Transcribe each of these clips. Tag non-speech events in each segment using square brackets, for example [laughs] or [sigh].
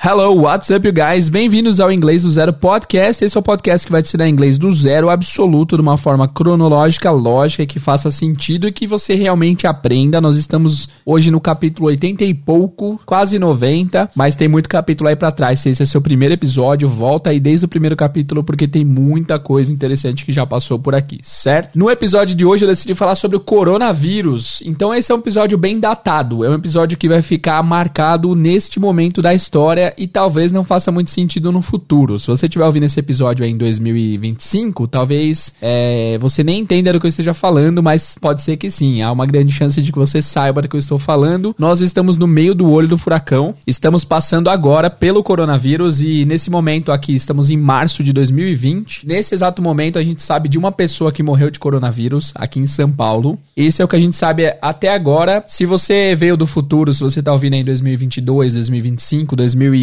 Hello, what's up, you guys? Bem-vindos ao Inglês do Zero Podcast. Esse é o podcast que vai te ensinar inglês do zero absoluto, de uma forma cronológica, lógica, que faça sentido e que você realmente aprenda. Nós estamos hoje no capítulo 80 e pouco, quase 90, mas tem muito capítulo aí para trás. Se esse é seu primeiro episódio, volta aí desde o primeiro capítulo, porque tem muita coisa interessante que já passou por aqui, certo? No episódio de hoje eu decidi falar sobre o coronavírus. Então esse é um episódio bem datado, é um episódio que vai ficar marcado neste momento da história e talvez não faça muito sentido no futuro. Se você estiver ouvindo esse episódio em 2025, talvez é, você nem entenda do que eu esteja falando, mas pode ser que sim. Há uma grande chance de que você saiba do que eu estou falando. Nós estamos no meio do olho do furacão. Estamos passando agora pelo coronavírus e nesse momento aqui estamos em março de 2020. Nesse exato momento a gente sabe de uma pessoa que morreu de coronavírus aqui em São Paulo. Esse é o que a gente sabe até agora. Se você veio do futuro, se você está ouvindo em 2022, 2025, 2000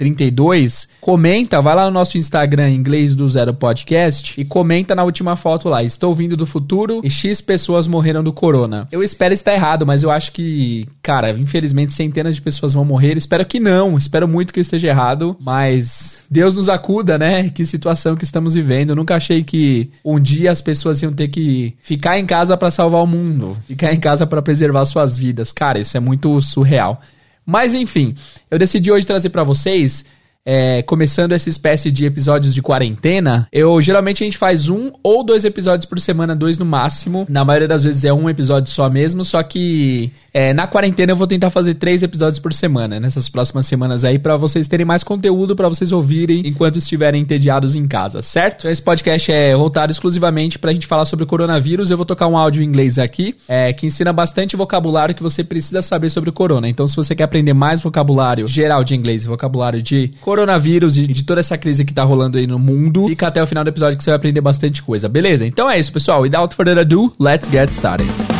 32, comenta, vai lá no nosso Instagram inglês do Zero Podcast e comenta na última foto lá. Estou vindo do futuro e X pessoas morreram do corona. Eu espero estar errado, mas eu acho que, cara, infelizmente centenas de pessoas vão morrer. Espero que não, espero muito que eu esteja errado, mas Deus nos acuda, né? Que situação que estamos vivendo. Eu nunca achei que um dia as pessoas iam ter que ficar em casa para salvar o mundo, ficar em casa para preservar suas vidas. Cara, isso é muito surreal. Mas enfim, eu decidi hoje trazer para vocês é, começando essa espécie de episódios de quarentena, eu geralmente a gente faz um ou dois episódios por semana, dois no máximo. Na maioria das vezes é um episódio só mesmo, só que é, na quarentena eu vou tentar fazer três episódios por semana, nessas próximas semanas aí, para vocês terem mais conteúdo para vocês ouvirem enquanto estiverem entediados em casa, certo? Esse podcast é voltado exclusivamente pra gente falar sobre o coronavírus. Eu vou tocar um áudio em inglês aqui, é, que ensina bastante vocabulário que você precisa saber sobre o corona. Então, se você quer aprender mais vocabulário geral de inglês, vocabulário de coronavírus e de toda essa crise que tá rolando aí no mundo. Fica até o final do episódio que você vai aprender bastante coisa, beleza? Então é isso, pessoal. Without further ado, let's get started.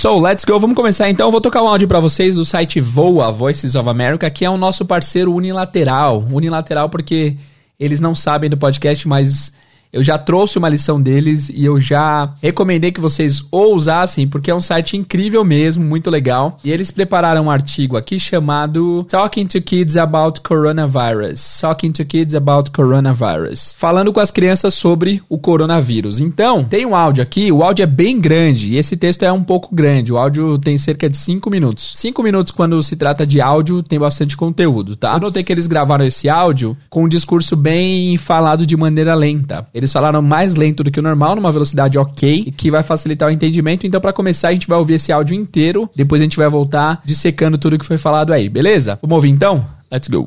So, let's go. Vamos começar então. Eu vou tocar um áudio para vocês do site Voa, Voices of America, que é o nosso parceiro unilateral. Unilateral porque eles não sabem do podcast, mas eu já trouxe uma lição deles e eu já recomendei que vocês o usassem, porque é um site incrível mesmo, muito legal. E eles prepararam um artigo aqui chamado Talking to Kids About Coronavirus. Talking to Kids About Coronavirus. Falando com as crianças sobre o coronavírus. Então, tem um áudio aqui, o áudio é bem grande e esse texto é um pouco grande. O áudio tem cerca de 5 minutos. 5 minutos, quando se trata de áudio, tem bastante conteúdo, tá? Eu notei que eles gravaram esse áudio com um discurso bem falado de maneira lenta. Eles falaram mais lento do que o normal, numa velocidade ok, que vai facilitar o entendimento. Então, para começar, a gente vai ouvir esse áudio inteiro. Depois a gente vai voltar dissecando tudo que foi falado aí, beleza? Vamos ouvir então? Let's go.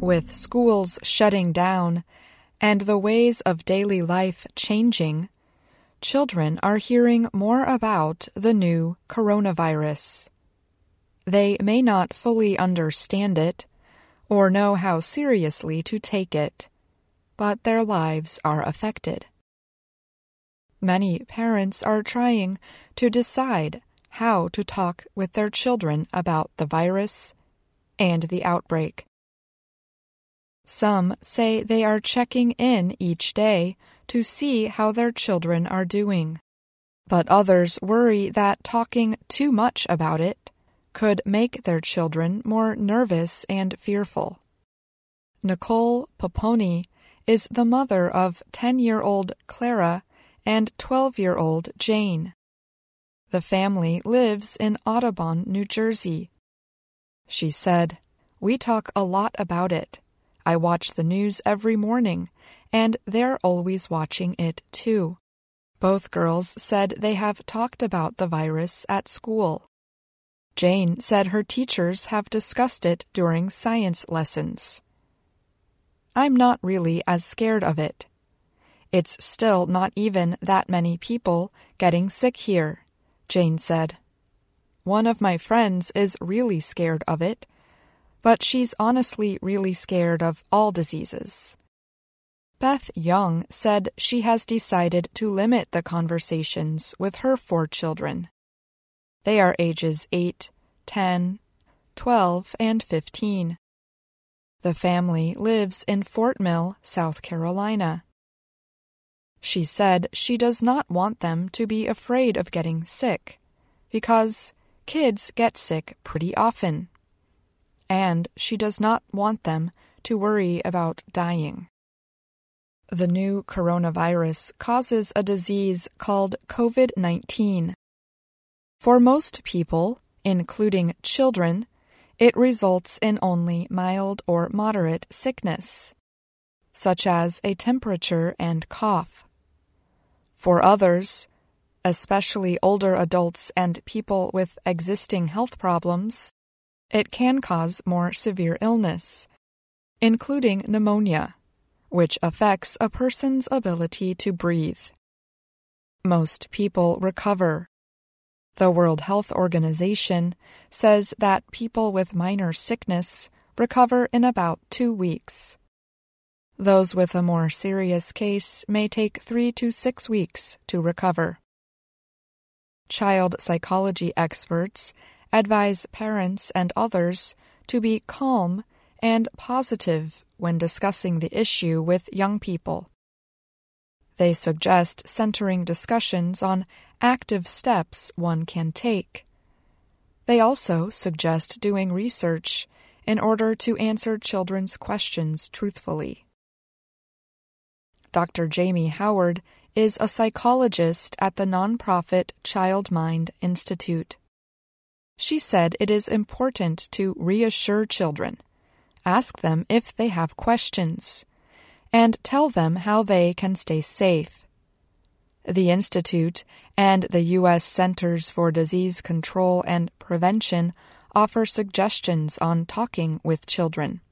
With schools shutting down and the ways of daily life changing, children are hearing more about the new coronavirus. They may not fully understand it or know how seriously to take it, but their lives are affected. Many parents are trying to decide how to talk with their children about the virus and the outbreak. Some say they are checking in each day to see how their children are doing, but others worry that talking too much about it could make their children more nervous and fearful. Nicole Poponi is the mother of 10 year old Clara and 12 year old Jane. The family lives in Audubon, New Jersey. She said, We talk a lot about it. I watch the news every morning, and they're always watching it too. Both girls said they have talked about the virus at school. Jane said her teachers have discussed it during science lessons. I'm not really as scared of it. It's still not even that many people getting sick here, Jane said. One of my friends is really scared of it, but she's honestly really scared of all diseases. Beth Young said she has decided to limit the conversations with her four children. They are ages 8, 10, 12, and 15. The family lives in Fort Mill, South Carolina. She said she does not want them to be afraid of getting sick because kids get sick pretty often. And she does not want them to worry about dying. The new coronavirus causes a disease called COVID 19. For most people, including children, it results in only mild or moderate sickness, such as a temperature and cough. For others, especially older adults and people with existing health problems, it can cause more severe illness, including pneumonia, which affects a person's ability to breathe. Most people recover. The World Health Organization says that people with minor sickness recover in about two weeks. Those with a more serious case may take three to six weeks to recover. Child psychology experts advise parents and others to be calm and positive when discussing the issue with young people. They suggest centering discussions on active steps one can take. They also suggest doing research in order to answer children's questions truthfully. Dr. Jamie Howard is a psychologist at the nonprofit Child Mind Institute. She said it is important to reassure children, ask them if they have questions, and tell them how they can stay safe. The Institute and the U.S. Centers for Disease Control and Prevention offer suggestions on talking with children.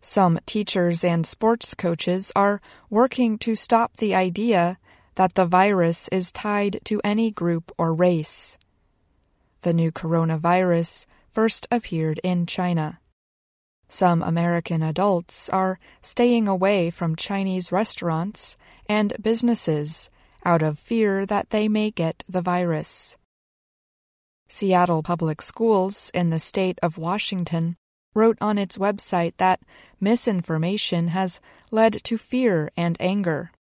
Some teachers and sports coaches are working to stop the idea that the virus is tied to any group or race. The new coronavirus first appeared in China. Some American adults are staying away from Chinese restaurants and businesses out of fear that they may get the virus. Seattle Public Schools in the state of Washington wrote on its website that misinformation has led to fear and anger.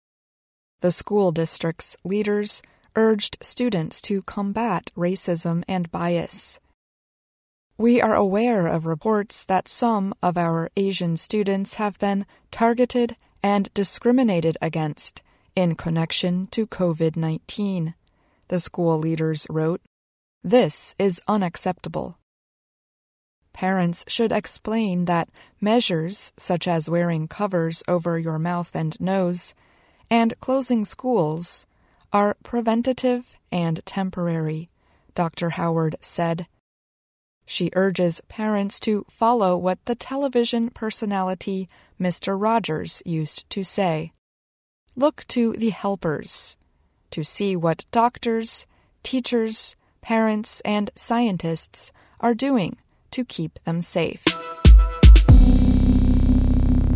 The school district's leaders urged students to combat racism and bias. We are aware of reports that some of our Asian students have been targeted and discriminated against in connection to COVID 19, the school leaders wrote. This is unacceptable. Parents should explain that measures such as wearing covers over your mouth and nose and closing schools are preventative and temporary, Dr. Howard said. She urges parents to follow what the television personality Mr. Rogers used to say look to the helpers to see what doctors, teachers, parents, and scientists are doing to keep them safe.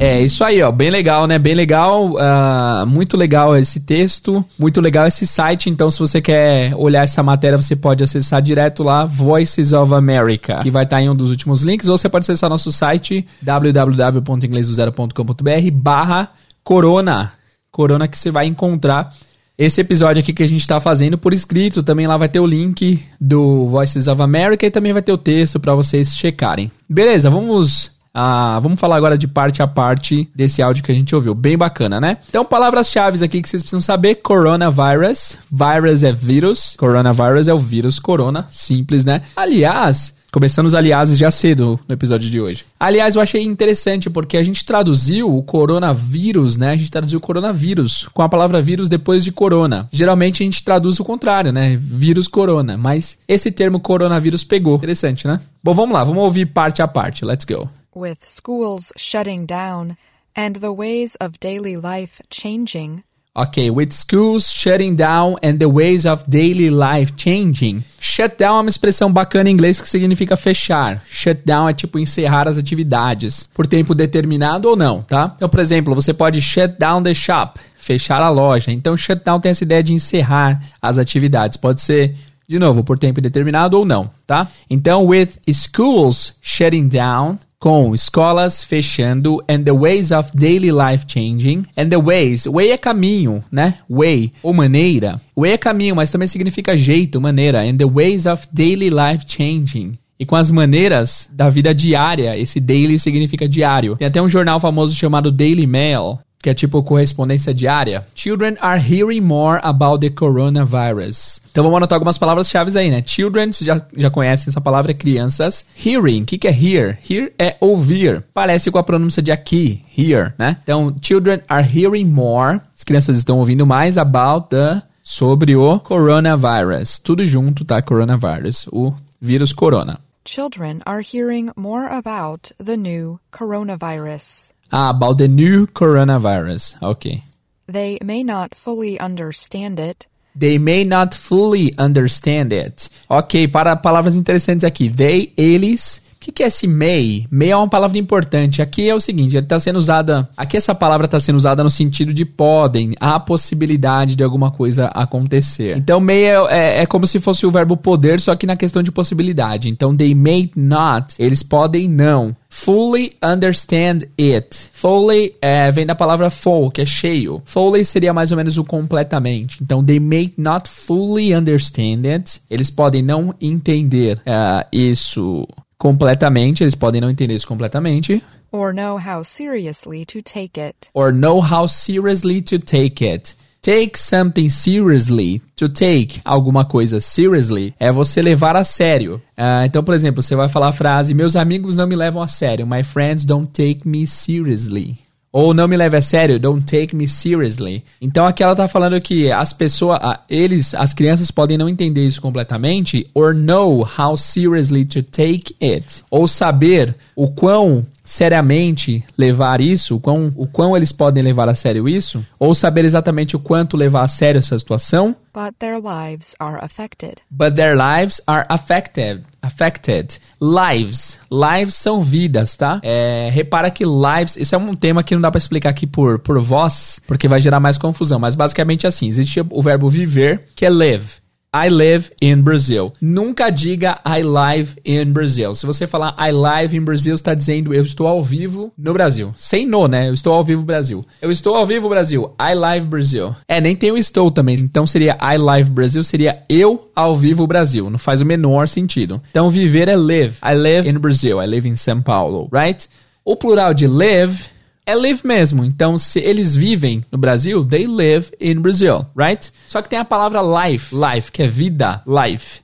É isso aí, ó, bem legal, né? Bem legal, uh, muito legal esse texto, muito legal esse site. Então, se você quer olhar essa matéria, você pode acessar direto lá, Voices of America, que vai estar em um dos últimos links, ou você pode acessar nosso site www.inglesdozero.com.br/barra corona, corona que você vai encontrar esse episódio aqui que a gente está fazendo por escrito. Também lá vai ter o link do Voices of America e também vai ter o texto para vocês checarem. Beleza, vamos ah, vamos falar agora de parte a parte desse áudio que a gente ouviu. Bem bacana, né? Então, palavras-chave aqui que vocês precisam saber: coronavirus. Virus é vírus. Coronavirus é o vírus corona. Simples, né? Aliás, Começando os aliases já cedo no episódio de hoje. Aliás, eu achei interessante porque a gente traduziu o coronavírus, né? A gente traduziu coronavírus com a palavra vírus depois de corona. Geralmente a gente traduz o contrário, né? Vírus corona. Mas esse termo coronavírus pegou. Interessante, né? Bom, vamos lá, vamos ouvir parte a parte. Let's go. With schools shutting down and the ways of daily life changing, Ok, with schools shutting down and the ways of daily life changing. Shut down é uma expressão bacana em inglês que significa fechar. Shut down é tipo encerrar as atividades por tempo determinado ou não, tá? Então, por exemplo, você pode shut down the shop, fechar a loja. Então, shut down tem essa ideia de encerrar as atividades. Pode ser de novo, por tempo determinado ou não, tá? Então, with schools shutting down com escolas fechando and the ways of daily life changing. And the ways, way é caminho, né? Way, ou maneira. Way é caminho, mas também significa jeito, maneira. And the ways of daily life changing. E com as maneiras da vida diária, esse daily significa diário. Tem até um jornal famoso chamado Daily Mail, que é tipo correspondência diária. Children are hearing more about the coronavirus. Então vamos anotar algumas palavras-chave aí, né? Children, você já, já conhece essa palavra, crianças. Hearing, o que, que é hear? Hear é ouvir. Parece com a pronúncia de aqui, hear, né? Então, children are hearing more. As crianças estão ouvindo mais about the sobre o coronavirus. Tudo junto, tá? Coronavirus, o vírus corona. Children are hearing more about the new coronavirus. Ah, about the new coronavirus. Ok. They may not fully understand it, They may not fully understand it. Ok, para palavras interessantes aqui. They, eles. O que, que é esse may? May é uma palavra importante. Aqui é o seguinte, ele está sendo usada. Aqui essa palavra está sendo usada no sentido de podem, há possibilidade de alguma coisa acontecer. Então, may é, é, é como se fosse o verbo poder, só que na questão de possibilidade. Então, they may not, eles podem não. Fully understand it. Fully é, vem da palavra full, que é cheio. Fully seria mais ou menos o completamente. Então, they may not fully understand it. Eles podem não entender é, isso completamente. Eles podem não entender isso completamente. or know how seriously to take it. Or know how seriously to take it. Take something seriously. To take alguma coisa seriously é você levar a sério. Ah, então, por exemplo, você vai falar a frase: Meus amigos não me levam a sério. My friends don't take me seriously. Ou não me leve a sério, don't take me seriously. Então aqui ela tá falando que as pessoas, eles, as crianças podem não entender isso completamente, or know how seriously to take it. Ou saber o quão seriamente levar isso, o quão, o quão eles podem levar a sério isso, ou saber exatamente o quanto levar a sério essa situação, But their lives are affected. but their lives are affected. Affected. Lives. Lives são vidas, tá? É, repara que lives, esse é um tema que não dá pra explicar aqui por, por voz, porque vai gerar mais confusão. Mas basicamente é assim: existe o verbo viver, que é live. I live in Brazil. Nunca diga I live in Brazil. Se você falar I live in Brazil, está dizendo eu estou ao vivo no Brasil. Sem no, né? Eu estou ao vivo Brasil. Eu estou ao vivo Brasil. I live Brazil. É, nem tem o estou também. Então seria I live Brasil, seria eu ao vivo Brasil. Não faz o menor sentido. Então viver é live. I live in Brazil. I live in São Paulo, right? O plural de live é live mesmo. Então, se eles vivem no Brasil, they live in Brazil, right? Só que tem a palavra life, life, que é vida, life.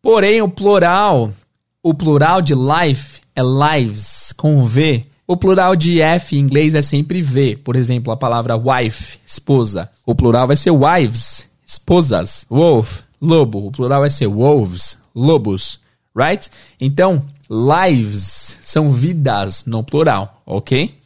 Porém, o plural, o plural de life é lives, com V. O plural de F em inglês é sempre V. Por exemplo, a palavra wife, esposa. O plural vai ser wives, esposas. Wolf, lobo. O plural vai ser wolves, lobos, right? Então, lives são vidas no plural, ok?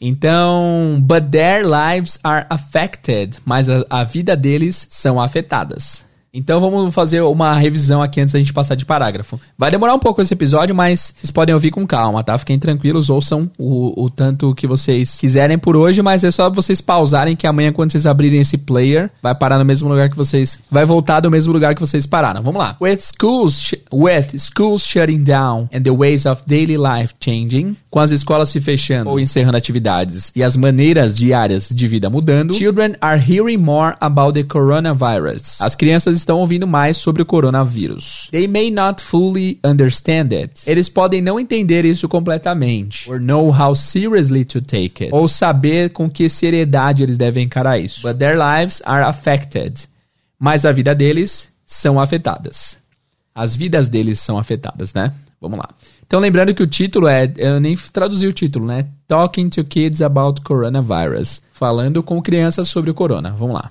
Então, but their lives are affected, mas a, a vida deles são afetadas. Então vamos fazer uma revisão aqui antes da gente passar de parágrafo. Vai demorar um pouco esse episódio, mas vocês podem ouvir com calma, tá? Fiquem tranquilos, ouçam o, o tanto que vocês quiserem por hoje, mas é só vocês pausarem que amanhã, quando vocês abrirem esse player, vai parar no mesmo lugar que vocês. Vai voltar do mesmo lugar que vocês pararam. Vamos lá. With schools, with schools shutting down and the ways of daily life changing, com as escolas se fechando ou encerrando atividades e as maneiras diárias de vida mudando, children are hearing more about the coronavirus. As crianças estão ouvindo mais sobre o coronavírus. They may not fully understand it. Eles podem não entender isso completamente. Or know how seriously to take it. Ou saber com que seriedade eles devem encarar isso. But their lives are affected. Mas a vida deles são afetadas. As vidas deles são afetadas, né? Vamos lá. Então, lembrando que o título é. Eu nem traduzi o título, né? Talking to Kids About Coronavirus. Falando com crianças sobre o corona. Vamos lá.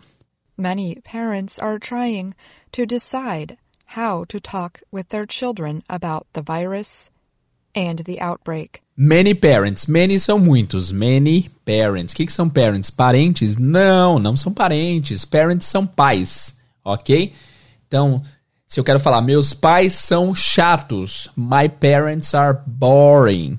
Many parents are trying to decide how to talk with their children about the virus and the outbreak. Many parents. Many são muitos. Many parents. O que, que são parents? Parentes? Não, não são parentes. Parents são pais. Ok? Então, se eu quero falar, meus pais são chatos. My parents are boring.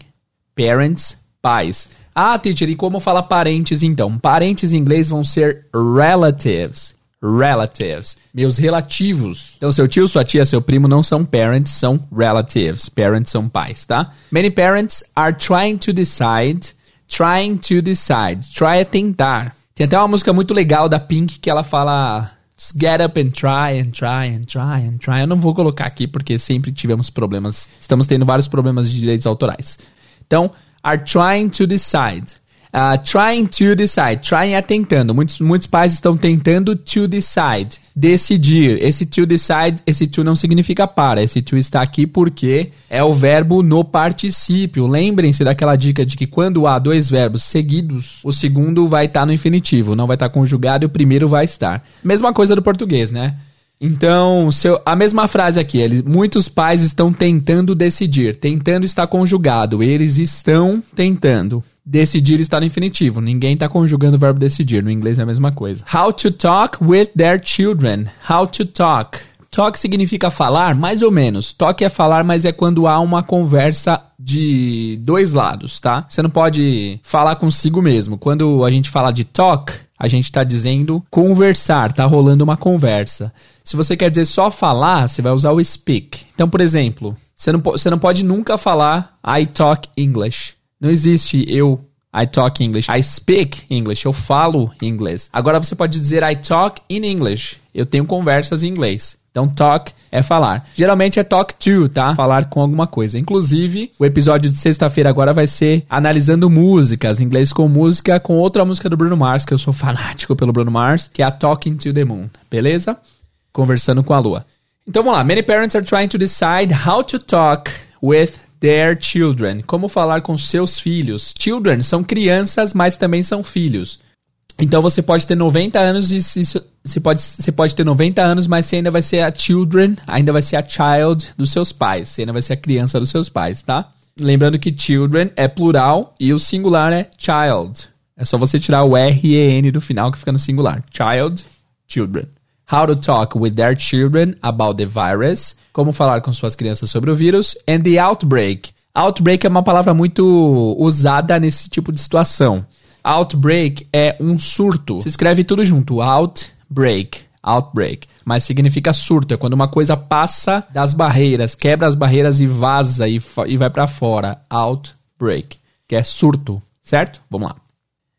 Parents, pais. Ah, teacher, e como fala parentes então? Parentes em inglês vão ser relatives. relatives. Meus relativos. Então, seu tio, sua tia, seu primo não são parents, são relatives. Parents são pais, tá? Many parents are trying to decide. Trying to decide. Try é tentar. Tem até uma música muito legal da Pink que ela fala Just get up and try and try and try and try. Eu não vou colocar aqui porque sempre tivemos problemas. Estamos tendo vários problemas de direitos autorais. Então, are trying to decide. Uh, trying to decide. Trying é tentando. Muitos, muitos pais estão tentando to decide. Decidir. Esse to decide, esse to não significa para. Esse to está aqui porque é o verbo no particípio. Lembrem-se daquela dica de que quando há dois verbos seguidos, o segundo vai estar no infinitivo. Não vai estar conjugado e o primeiro vai estar. Mesma coisa do português, né? Então, seu, a mesma frase aqui, eles, muitos pais estão tentando decidir. Tentando está conjugado. Eles estão tentando. Decidir está no infinitivo. Ninguém está conjugando o verbo decidir. No inglês é a mesma coisa. How to talk with their children. How to talk. Talk significa falar, mais ou menos. Talk é falar, mas é quando há uma conversa de dois lados, tá? Você não pode falar consigo mesmo. Quando a gente fala de talk, a gente está dizendo conversar, tá rolando uma conversa. Se você quer dizer só falar, você vai usar o speak. Então, por exemplo, você não, você não pode nunca falar I talk English. Não existe eu I talk English. I speak English. Eu falo inglês. Agora você pode dizer I talk in English. Eu tenho conversas em inglês. Então, talk é falar. Geralmente é talk to, tá? Falar com alguma coisa. Inclusive, o episódio de sexta-feira agora vai ser analisando músicas, inglês com música, com outra música do Bruno Mars, que eu sou fanático pelo Bruno Mars, que é a Talking to the Moon. Beleza? Conversando com a lua. Então vamos lá. Many parents are trying to decide how to talk with their children. Como falar com seus filhos. Children são crianças, mas também são filhos. Então você pode ter 90 anos e você pode, você pode ter 90 anos, mas você ainda vai ser a children, ainda vai ser a child dos seus pais. Você ainda vai ser a criança dos seus pais, tá? Lembrando que children é plural e o singular é child. É só você tirar o R e N do final que fica no singular. Child, children. How to talk with their children about the virus. Como falar com suas crianças sobre o vírus. And the outbreak. Outbreak é uma palavra muito usada nesse tipo de situação. Outbreak é um surto. Se escreve tudo junto. Outbreak. Outbreak. Mas significa surto. É quando uma coisa passa das barreiras, quebra as barreiras e vaza e, e vai para fora. Outbreak. Que é surto. Certo? Vamos lá.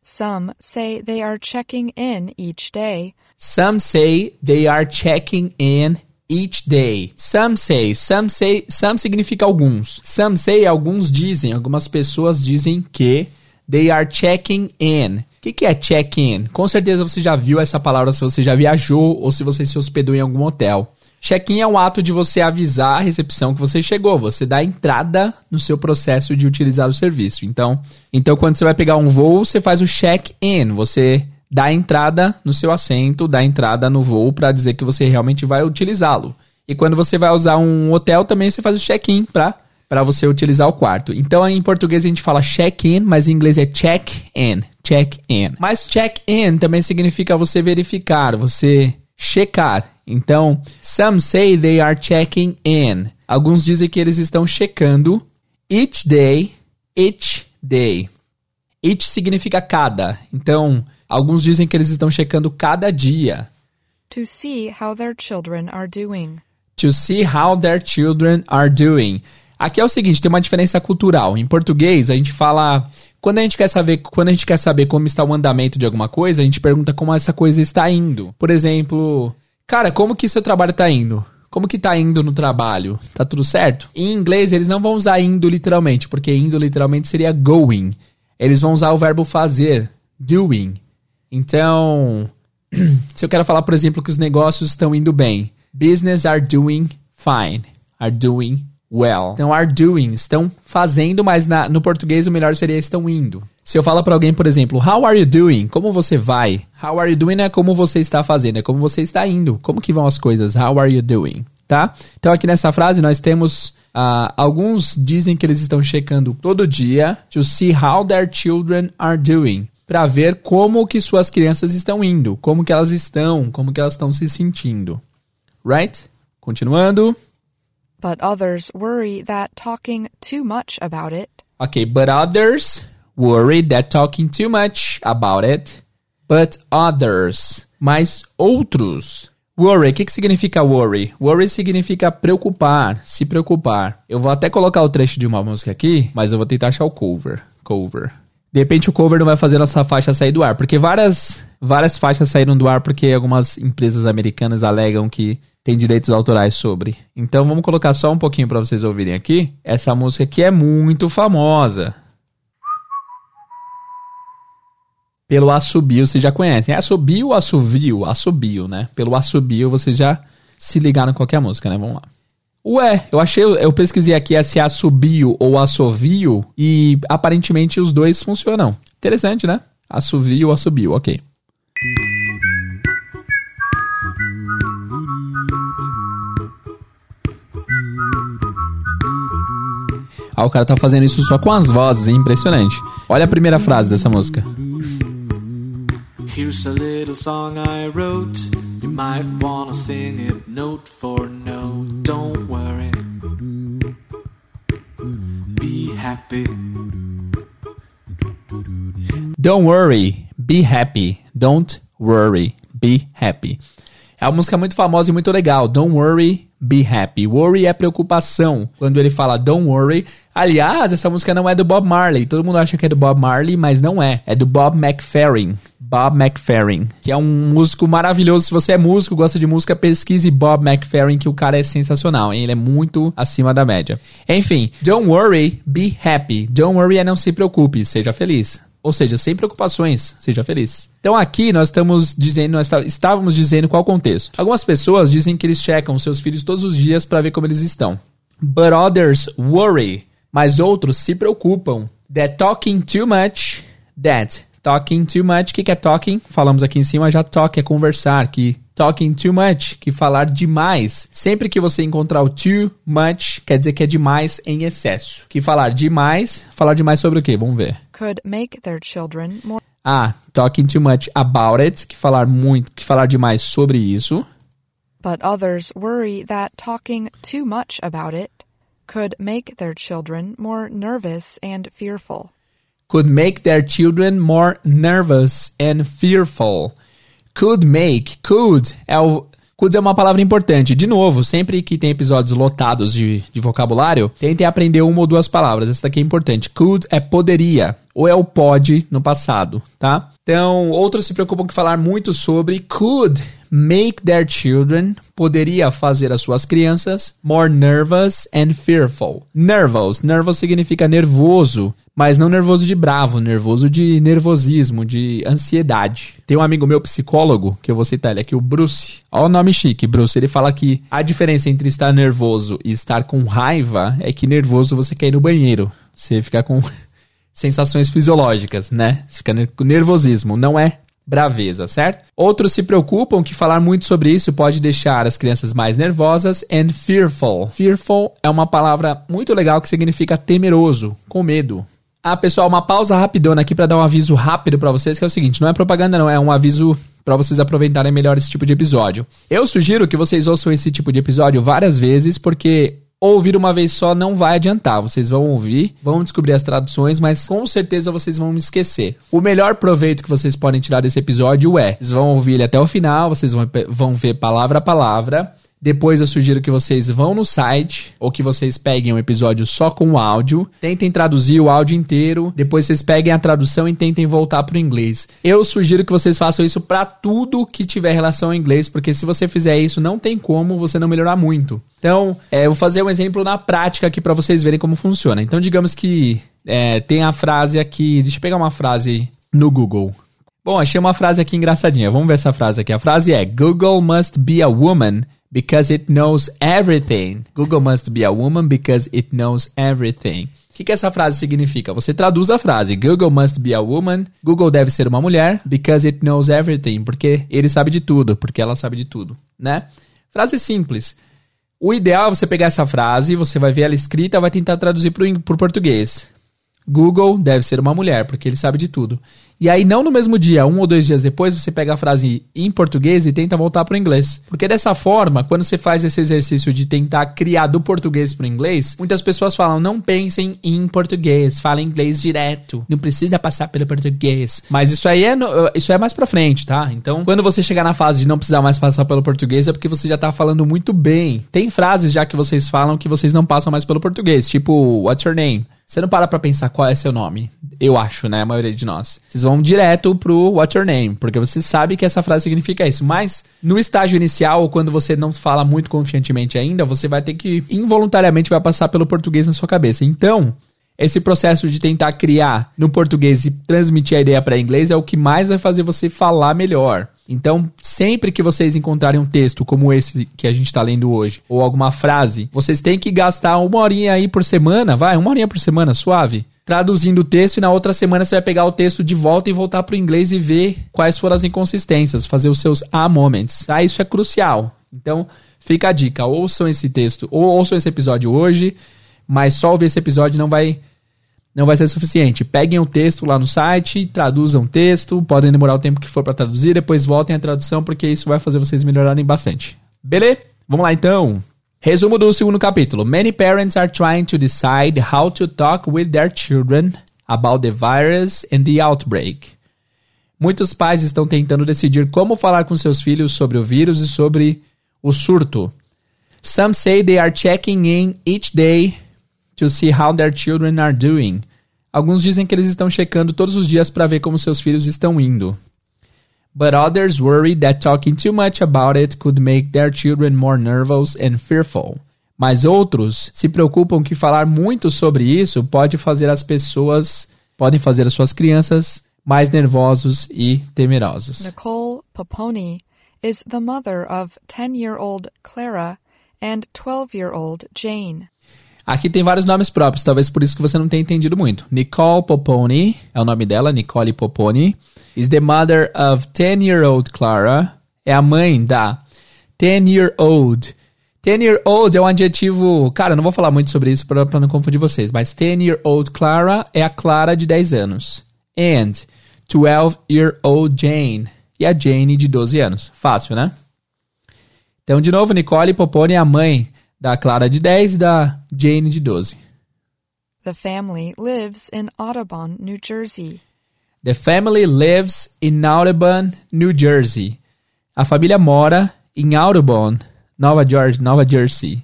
Some say they are checking in each day. Some say they are checking in each day. Some say, some say, some significa alguns. Some say, alguns dizem, algumas pessoas dizem que They are checking in. O que, que é check-in? Com certeza você já viu essa palavra se você já viajou ou se você se hospedou em algum hotel. Check-in é um ato de você avisar a recepção que você chegou. Você dá entrada no seu processo de utilizar o serviço. Então, então quando você vai pegar um voo, você faz o check-in. Você dá entrada no seu assento, dá entrada no voo para dizer que você realmente vai utilizá-lo. E quando você vai usar um hotel, também você faz o check-in para para você utilizar o quarto. Então, em português a gente fala check-in, mas em inglês é check-in. Check-in. Mas check-in também significa você verificar, você checar. Então, some say they are checking in. Alguns dizem que eles estão checando each day, each day. Each significa cada. Então, alguns dizem que eles estão checando cada dia. To see how their children are doing. To see how their children are doing. Aqui é o seguinte, tem uma diferença cultural. Em português, a gente fala quando a gente quer saber, quando a gente quer saber como está o andamento de alguma coisa, a gente pergunta como essa coisa está indo. Por exemplo, cara, como que seu trabalho está indo? Como que tá indo no trabalho? Tá tudo certo? Em inglês, eles não vão usar indo literalmente, porque indo literalmente seria going. Eles vão usar o verbo fazer, doing. Então, [clears throat] se eu quero falar, por exemplo, que os negócios estão indo bem, business are doing fine, are doing well. Então, are doing, estão fazendo, mas na, no português o melhor seria estão indo. Se eu falar para alguém, por exemplo, how are you doing? Como você vai? How are you doing é como você está fazendo, é como você está indo. Como que vão as coisas? How are you doing? Tá? Então, aqui nessa frase nós temos Uh, alguns dizem que eles estão checando todo dia to see how their children are doing, para ver como que suas crianças estão indo, como que elas estão, como que elas estão se sentindo. Right? Continuando. But others worry that talking too much about it. Okay, but others worry that talking too much about it But others. Mas outros. Worry, o que, que significa worry? Worry significa preocupar, se preocupar. Eu vou até colocar o trecho de uma música aqui, mas eu vou tentar achar o cover. Cover. De repente o cover não vai fazer nossa faixa sair do ar, porque várias, várias faixas saíram do ar porque algumas empresas americanas alegam que tem direitos autorais sobre. Então vamos colocar só um pouquinho para vocês ouvirem aqui. Essa música aqui é muito famosa. Pelo assobio, vocês já conhecem. É assobio, assovio, assobio, né? Pelo assobio, vocês já se ligaram em qualquer música, né? Vamos lá. Ué, eu achei, eu pesquisei aqui se é assobio ou assovio e aparentemente os dois funcionam. Interessante, né? Assovio, assobio, ok. Ah, o cara tá fazendo isso só com as vozes, é impressionante. Olha a primeira frase dessa música. Here's a little song I wrote. You might wanna sing it note for note. Don't worry. Be happy. Don't worry. Be happy. Don't worry. Be happy. É uma música muito famosa e muito legal. Don't worry, be happy. Worry é preocupação. Quando ele fala don't worry. Aliás, essa música não é do Bob Marley. Todo mundo acha que é do Bob Marley, mas não é. É do Bob McFerrin. Bob McFerrin, que é um músico maravilhoso. Se você é músico, gosta de música, pesquise Bob McFerrin, que o cara é sensacional, hein? Ele é muito acima da média. Enfim, don't worry, be happy. Don't worry é não se preocupe, seja feliz. Ou seja, sem preocupações, seja feliz. Então aqui nós estamos dizendo, nós estávamos dizendo qual contexto. Algumas pessoas dizem que eles checam seus filhos todos os dias para ver como eles estão. But others worry. Mas outros se preocupam. That talking too much, that Talking too much. O que, que é talking? Falamos aqui em cima já talk é conversar, que talking too much, que falar demais. Sempre que você encontrar o too much, quer dizer que é demais em excesso. Que falar demais, falar demais sobre o quê? Vamos ver. Could make their children more Ah, talking too much about it, que falar muito, que falar demais sobre isso. But others worry that talking too much about it could make their children more nervous and fearful could make their children more nervous and fearful. Could make, could é o Could é uma palavra importante. De novo, sempre que tem episódios lotados de, de vocabulário, tentem aprender uma ou duas palavras. Essa daqui é importante. Could é poderia, ou é o pode no passado, tá? Então, outros se preocupam com falar muito sobre could make their children poderia fazer as suas crianças more nervous and fearful. Nervous, nervous significa nervoso, mas não nervoso de bravo, nervoso de nervosismo, de ansiedade. Tem um amigo meu psicólogo, que eu vou citar ele aqui, o Bruce. Olha o nome chique, Bruce. Ele fala que a diferença entre estar nervoso e estar com raiva é que nervoso você quer ir no banheiro. Você fica com [laughs] sensações fisiológicas, né? Você fica com nervosismo, não é braveza, certo? Outros se preocupam que falar muito sobre isso pode deixar as crianças mais nervosas and fearful. Fearful é uma palavra muito legal que significa temeroso, com medo. Ah, pessoal, uma pausa rapidona aqui para dar um aviso rápido para vocês, que é o seguinte, não é propaganda não, é um aviso para vocês aproveitarem melhor esse tipo de episódio. Eu sugiro que vocês ouçam esse tipo de episódio várias vezes, porque ouvir uma vez só não vai adiantar. Vocês vão ouvir, vão descobrir as traduções, mas com certeza vocês vão me esquecer. O melhor proveito que vocês podem tirar desse episódio é: vocês vão ouvir ele até o final, vocês vão, vão ver palavra a palavra. Depois eu sugiro que vocês vão no site ou que vocês peguem um episódio só com o áudio, tentem traduzir o áudio inteiro, depois vocês peguem a tradução e tentem voltar para o inglês. Eu sugiro que vocês façam isso para tudo que tiver relação ao inglês, porque se você fizer isso, não tem como você não melhorar muito. Então, é, eu vou fazer um exemplo na prática aqui para vocês verem como funciona. Então, digamos que é, tem a frase aqui, deixa eu pegar uma frase no Google. Bom, achei uma frase aqui engraçadinha. Vamos ver essa frase aqui. A frase é: Google must be a woman because it knows everything. Google must be a woman because it knows everything. O que, que essa frase significa? Você traduz a frase Google must be a woman. Google deve ser uma mulher because it knows everything. Porque ele sabe de tudo, porque ela sabe de tudo, né? Frase simples. O ideal é você pegar essa frase, você vai ver ela escrita, vai tentar traduzir para o português. Google deve ser uma mulher, porque ele sabe de tudo. E aí, não no mesmo dia, um ou dois dias depois, você pega a frase em português e tenta voltar para o inglês. Porque dessa forma, quando você faz esse exercício de tentar criar do português para o inglês, muitas pessoas falam: não pensem em português, fala inglês direto. Não precisa passar pelo português. Mas isso aí é, no, isso é mais pra frente, tá? Então, quando você chegar na fase de não precisar mais passar pelo português, é porque você já tá falando muito bem. Tem frases já que vocês falam que vocês não passam mais pelo português, tipo, what's your name? Você não para pra pensar qual é seu nome. Eu acho, né? A maioria de nós. Vocês vão direto pro What's Your Name, porque você sabe que essa frase significa isso. Mas no estágio inicial, quando você não fala muito confiantemente ainda, você vai ter que involuntariamente vai passar pelo português na sua cabeça. Então, esse processo de tentar criar no português e transmitir a ideia para inglês é o que mais vai fazer você falar melhor. Então, sempre que vocês encontrarem um texto como esse que a gente está lendo hoje, ou alguma frase, vocês têm que gastar uma horinha aí por semana, vai, uma horinha por semana, suave, traduzindo o texto e na outra semana você vai pegar o texto de volta e voltar para o inglês e ver quais foram as inconsistências, fazer os seus ah moments. Tá? Isso é crucial. Então, fica a dica, ouçam esse texto, ou ouçam esse episódio hoje, mas só ouvir esse episódio não vai não vai ser suficiente. Peguem o texto lá no site, traduzam o texto, podem demorar o tempo que for para traduzir, depois voltem à tradução, porque isso vai fazer vocês melhorarem bastante. Beleza? Vamos lá então. Resumo do segundo capítulo. Many parents are trying to decide how to talk with their children about the virus and the outbreak. Muitos pais estão tentando decidir como falar com seus filhos sobre o vírus e sobre o surto. Some say they are checking in each day to see how their children are doing. Alguns dizem que eles estão checando todos os dias para ver como seus filhos estão indo. But others worry that talking too much about it could make their children more nervous and fearful. Mas outros se preocupam que falar muito sobre isso pode fazer as pessoas, podem fazer as suas crianças mais nervosos e temerosos. Nicole Poponi is the mother of 10-year-old Clara and 12-year-old Jane. Aqui tem vários nomes próprios, talvez por isso que você não tenha entendido muito. Nicole Poponi, é o nome dela, Nicole Poponi, is the mother of 10-year-old Clara, é a mãe da 10-year-old. 10-year-old é um adjetivo, cara, não vou falar muito sobre isso para não confundir vocês, mas 10-year-old Clara é a Clara de 10 anos. And 12-year-old Jane, e a Jane de 12 anos. Fácil, né? Então, de novo, Nicole Poponi é a mãe da Clara de 10 e da Jane de 12. The family lives in Audubon, New Jersey. The family lives in Audubon, New Jersey. A família mora em Audubon, Nova, Nova Jersey.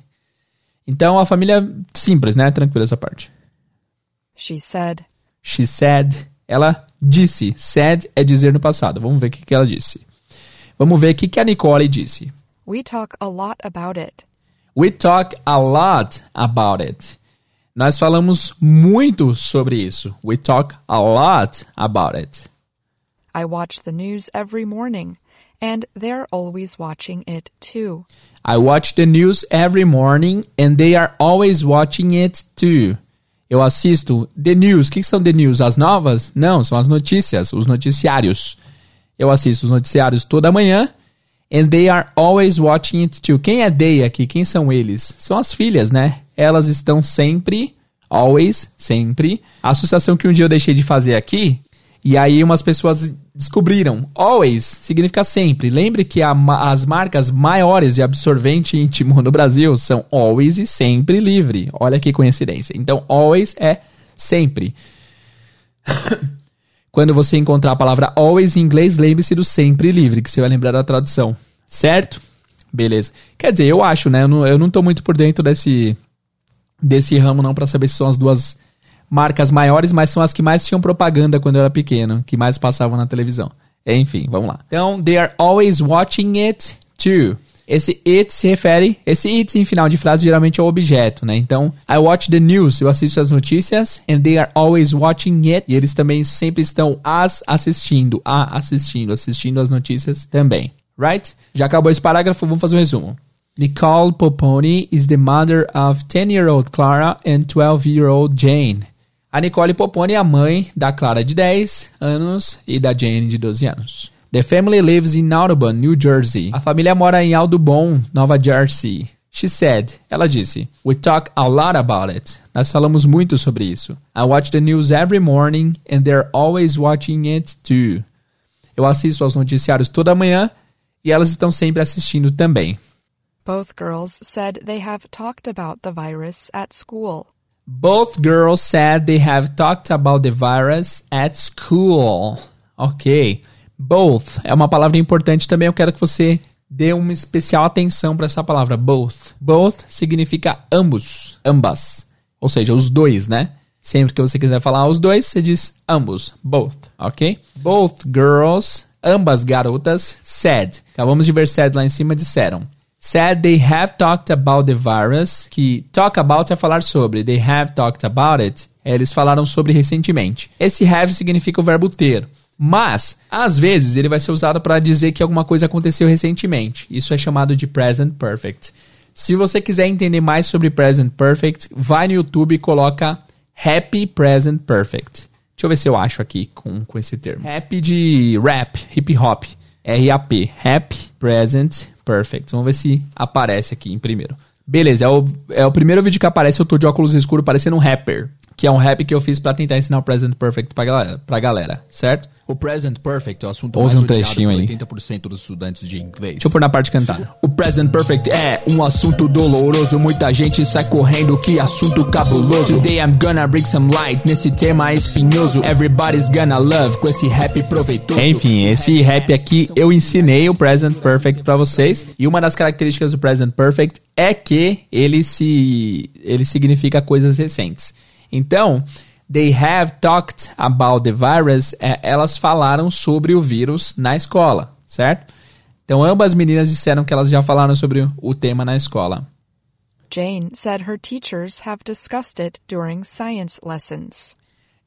Então, a família simples, né? Tranquila essa parte. She said. She said. Ela disse. Said é dizer no passado. Vamos ver o que, que ela disse. Vamos ver o que, que a Nicole disse. We talk a lot about it. We talk a lot about it. Nós falamos muito sobre isso. We talk a lot about it. I watch the news every morning, and they're always watching it too. I watch the news every morning and they are always watching it too. Eu assisto the news. O que são the news? As novas? Não, são as notícias, os noticiários. Eu assisto os noticiários toda manhã And they are always watching it too. Quem é they aqui? Quem são eles? São as filhas, né? Elas estão sempre, always, sempre. A associação que um dia eu deixei de fazer aqui, e aí umas pessoas descobriram. Always significa sempre. Lembre que a, as marcas maiores de absorvente íntimo no Brasil são always e sempre livre. Olha que coincidência. Então, always é sempre. [laughs] Quando você encontrar a palavra always em inglês, lembre-se do sempre livre, que você vai lembrar da tradução. Certo? Beleza. Quer dizer, eu acho, né? Eu não, eu não tô muito por dentro desse, desse ramo, não, para saber se são as duas marcas maiores, mas são as que mais tinham propaganda quando eu era pequeno, que mais passavam na televisão. Enfim, vamos lá. Então, they are always watching it too. Esse it se refere, esse it em final de frase geralmente é o objeto, né? Então, I watch the news, eu assisto as notícias, and they are always watching it. E eles também sempre estão as assistindo, a assistindo, assistindo as notícias também, right? Já acabou esse parágrafo, vamos fazer um resumo. Nicole Poponi is the mother of 10-year-old Clara and 12-year-old Jane. A Nicole Poponi é a mãe da Clara de 10 anos e da Jane de 12 anos. The family lives in Audubon, New Jersey. A família mora em Audubon, Nova Jersey. She said, ela disse, We talk a lot about it. Nós falamos muito sobre isso. I watch the news every morning and they're always watching it too. Eu assisto aos noticiários toda manhã e elas estão sempre assistindo também. Both girls said they have talked about the virus at school. Both girls said they have talked about the virus at school. Ok. Both é uma palavra importante também. Eu quero que você dê uma especial atenção para essa palavra, both. Both significa ambos, ambas. Ou seja, os dois, né? Sempre que você quiser falar os dois, você diz ambos, both, ok? Both girls, ambas garotas, said. Acabamos de ver said lá em cima, disseram. Said they have talked about the virus, que talk about é falar sobre, they have talked about it, eles falaram sobre recentemente. Esse have significa o verbo ter. Mas, às vezes, ele vai ser usado para dizer que alguma coisa aconteceu recentemente. Isso é chamado de present perfect. Se você quiser entender mais sobre present perfect, vai no YouTube e coloca happy present perfect. Deixa eu ver se eu acho aqui com, com esse termo. Happy de rap, hip hop. R-A-P. Happy present perfect. Vamos ver se aparece aqui em primeiro. Beleza, é o, é o primeiro vídeo que aparece. Eu tô de óculos escuros parecendo um rapper. Que é um rap que eu fiz para tentar ensinar o present perfect pra galera, pra galera certo? O Present Perfect é o assunto Ouça mais um trechinho aí. por 80% dos estudantes de inglês. Deixa eu pôr na parte cantada. O Present Perfect é um assunto doloroso. Muita gente sai correndo, que assunto cabuloso. Today I'm gonna bring some light nesse tema espinhoso. Everybody's gonna love com esse rap proveitoso. Enfim, esse rap aqui eu ensinei o Present Perfect pra vocês. E uma das características do Present Perfect é que ele se ele significa coisas recentes. Então, they have talked about the virus. é, elas falaram sobre o vírus na escola, certo? Então, ambas meninas disseram que elas já falaram sobre o tema na escola. Jane said her teachers have discussed it during science lessons.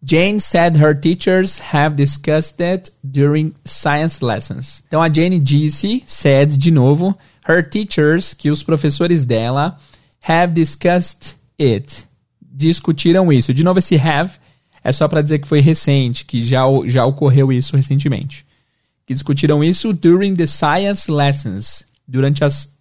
Jane said her teachers have discussed it during science lessons. Então a Jane disse, said de novo, her teachers, que os professores dela, have discussed it. Discutiram isso. De novo, esse have é só para dizer que foi recente, que já, já ocorreu isso recentemente. Que discutiram isso during the science lessons, durante as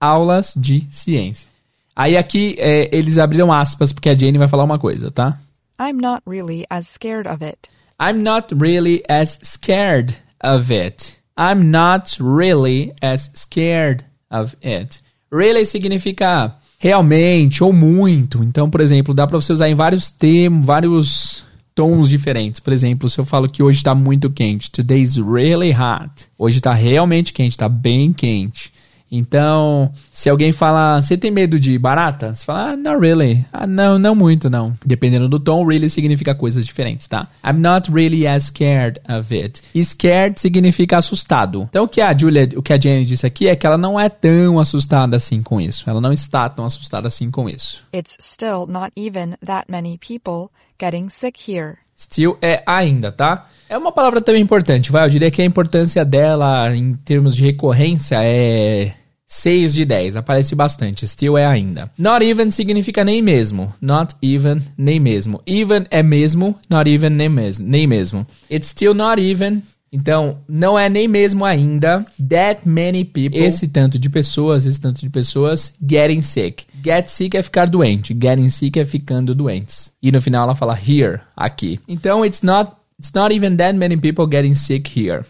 aulas de ciência. Aí aqui é, eles abriram aspas porque a Jane vai falar uma coisa, tá? I'm not really as scared of it. I'm not really as scared of it. I'm not really as scared of it. Really significa realmente ou muito. Então, por exemplo, dá para você usar em vários termos, vários tons diferentes. Por exemplo, se eu falo que hoje está muito quente, today's really hot. Hoje está realmente quente, está bem quente. Então, se alguém fala, você tem medo de barata? Você fala, ah, not really. Ah, não, não muito, não. Dependendo do tom, really significa coisas diferentes, tá? I'm not really as scared of it. Scared significa assustado. Então, o que a Julia, o que a Jenny disse aqui é que ela não é tão assustada assim com isso. Ela não está tão assustada assim com isso. It's still not even that many people getting sick here. Still é ainda, tá? É uma palavra também importante, vai. Eu diria que a importância dela em termos de recorrência é 6 de 10, aparece bastante. Still é ainda. Not even significa nem mesmo. Not even, nem mesmo. Even é mesmo, not even, nem mesmo. Nem mesmo. It's still not even. Então, não é nem mesmo ainda that many people, esse tanto de pessoas, esse tanto de pessoas getting sick. Get sick é ficar doente, getting sick é ficando doentes. E no final ela fala here, aqui. Então, it's not it's not even that many people getting sick here.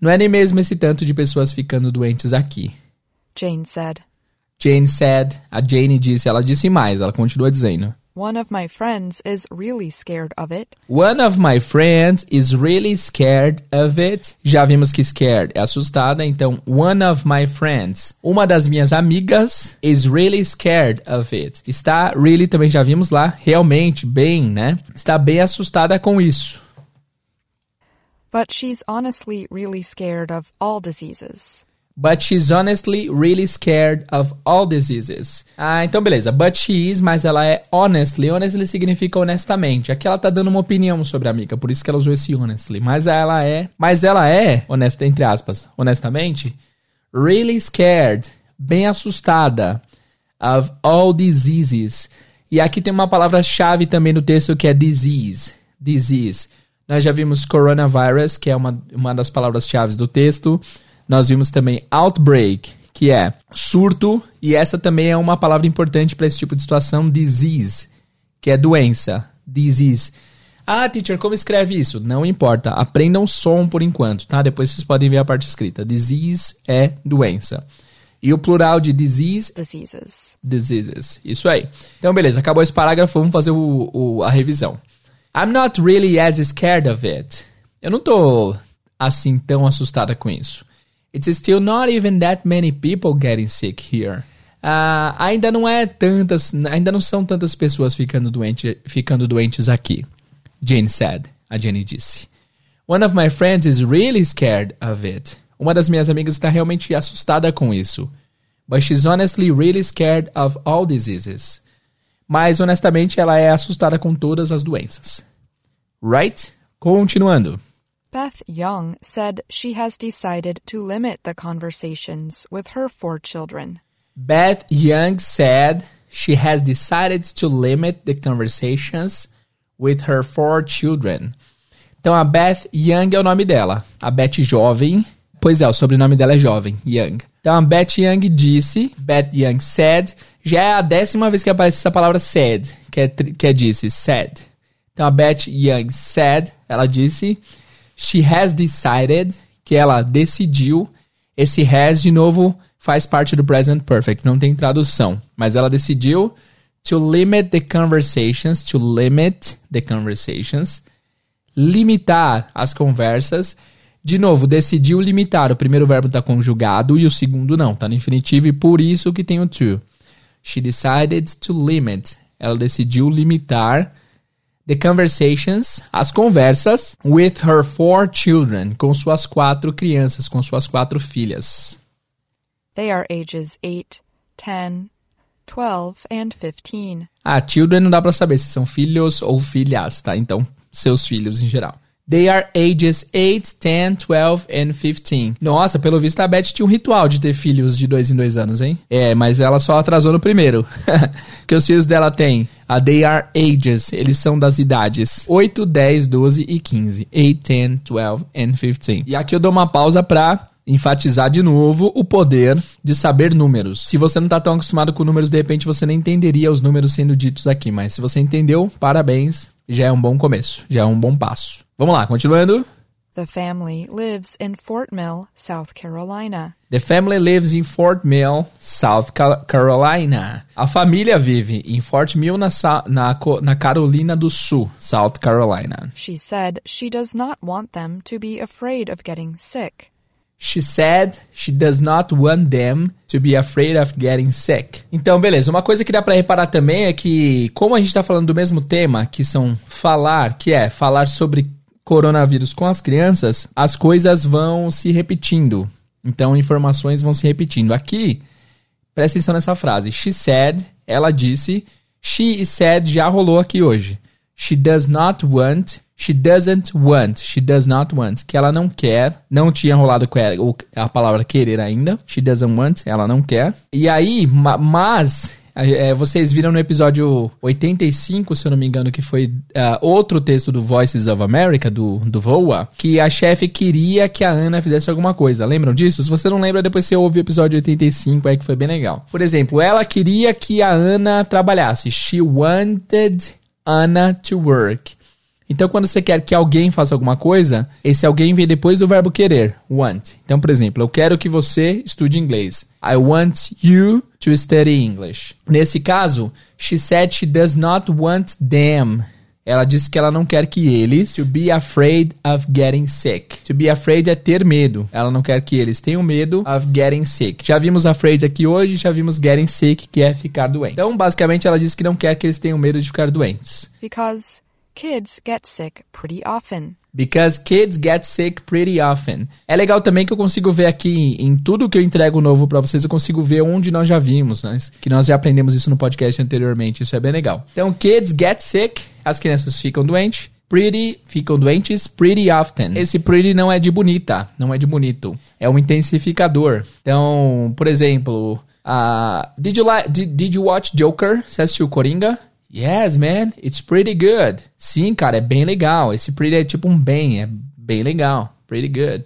Não é nem mesmo esse tanto de pessoas ficando doentes aqui. Jane said. Jane said, a Jane disse, ela disse mais, ela continua dizendo. One of my friends is really scared of it. One of my friends is really scared of it. Já vimos que scared é assustada, então one of my friends, uma das minhas amigas, is really scared of it. Está really também já vimos lá, realmente bem, né? Está bem assustada com isso. But she's honestly really scared of all diseases. But she's honestly really scared of all diseases. Ah, então beleza. But she is, mas ela é honestly. Honestly significa honestamente. Aqui ela tá dando uma opinião sobre a amiga, por isso que ela usou esse honestly. Mas ela é, mas ela é, honesta entre aspas, honestamente, really scared, bem assustada of all diseases. E aqui tem uma palavra-chave também no texto que é disease. Disease. Nós já vimos coronavirus, que é uma, uma das palavras-chave do texto. Nós vimos também outbreak, que é surto, e essa também é uma palavra importante para esse tipo de situação, disease, que é doença, disease. Ah, teacher, como escreve isso? Não importa, aprendam som por enquanto, tá? Depois vocês podem ver a parte escrita. Disease é doença. E o plural de disease? Diseases. Diseases. Isso aí. Então, beleza, acabou esse parágrafo, vamos fazer o, o, a revisão. I'm not really as scared of it. Eu não tô assim tão assustada com isso. It's still not even that many people getting sick here. Uh, ainda não é tantas, ainda não são tantas pessoas ficando, doente, ficando doentes aqui. Jane said. A Jenny disse. One of my friends is really scared of it. Uma das minhas amigas está realmente assustada com isso. But she's honestly really scared of all diseases. Mas honestamente ela é assustada com todas as doenças. Right? Continuando. Beth Young said she has decided to limit the conversations with her four children. Beth Young said she has decided to limit the conversations with her four children. Então a Beth Young é o nome dela. A Beth jovem. Pois é, o sobrenome dela é jovem, Young. Então a Beth Young disse, Beth Young said, já é a décima vez que aparece essa palavra said, que é, que é disse, said. Então a Beth Young said, ela disse, she has decided, que ela decidiu. Esse has, de novo, faz parte do present perfect, não tem tradução. Mas ela decidiu to limit the conversations, to limit the conversations, limitar as conversas. De novo, decidiu limitar. O primeiro verbo está conjugado e o segundo não, está no infinitivo e por isso que tem o to. She decided to limit. Ela decidiu limitar the conversations, as conversas, with her four children, com suas quatro crianças, com suas quatro filhas. They are ages 8, 10, 12 and 15. Ah, children não dá pra saber se são filhos ou filhas, tá? Então, seus filhos em geral. They are ages 8, 10, 12 and 15. Nossa, pelo visto a Beth tinha um ritual de ter filhos de dois em dois anos, hein? É, mas ela só atrasou no primeiro. [laughs] que os filhos dela têm a They are ages, eles são das idades 8, 10, 12 e 15. 8, 10, 12 and 15. E aqui eu dou uma pausa pra enfatizar de novo o poder de saber números. Se você não está tão acostumado com números, de repente você nem entenderia os números sendo ditos aqui, mas se você entendeu, parabéns, já é um bom começo, já é um bom passo. Vamos lá, continuando. The family lives in Fort Mill, South Carolina. The family lives in Fort Mill, South Carolina. A família vive em Fort Mill, na, na, na Carolina do Sul, South Carolina. She said she does not want them to be afraid of getting sick. She said she does not want them to be afraid of getting sick. Então, beleza. Uma coisa que dá para reparar também é que, como a gente está falando do mesmo tema, que são falar, que é falar sobre coronavírus com as crianças, as coisas vão se repetindo. Então, informações vão se repetindo. Aqui, presta atenção nessa frase. She said, ela disse. She said já rolou aqui hoje. She does not want She doesn't want. She does not want. Que ela não quer. Não tinha rolado a palavra querer ainda. She doesn't want. Ela não quer. E aí, mas. É, vocês viram no episódio 85, se eu não me engano, que foi uh, outro texto do Voices of America, do, do VOA, que a chefe queria que a Ana fizesse alguma coisa. Lembram disso? Se você não lembra, depois você ouve o episódio 85 aí, que foi bem legal. Por exemplo, ela queria que a Ana trabalhasse. She wanted Anna to work. Então, quando você quer que alguém faça alguma coisa, esse alguém vem depois do verbo querer, want. Então, por exemplo, eu quero que você estude inglês. I want you to study English. Nesse caso, she said she does not want them. Ela disse que ela não quer que eles to be afraid of getting sick. To be afraid é ter medo. Ela não quer que eles tenham medo of getting sick. Já vimos afraid aqui hoje, já vimos getting sick, que é ficar doente. Então, basicamente, ela disse que não quer que eles tenham medo de ficar doentes. Because kids get sick pretty often. Because kids get sick pretty often. É legal também que eu consigo ver aqui em tudo que eu entrego novo para vocês, eu consigo ver onde nós já vimos, né? Que nós já aprendemos isso no podcast anteriormente. Isso é bem legal. Então, kids get sick, as crianças ficam doentes. Pretty, ficam doentes pretty often. Esse pretty não é de bonita, não é de bonito. É um intensificador. Então, por exemplo, uh, did, you did, did you watch Joker? Você assistiu Coringa? Yes, man, it's pretty good. Sim, cara, é bem legal. Esse pretty é tipo um bem, é bem legal. Pretty good.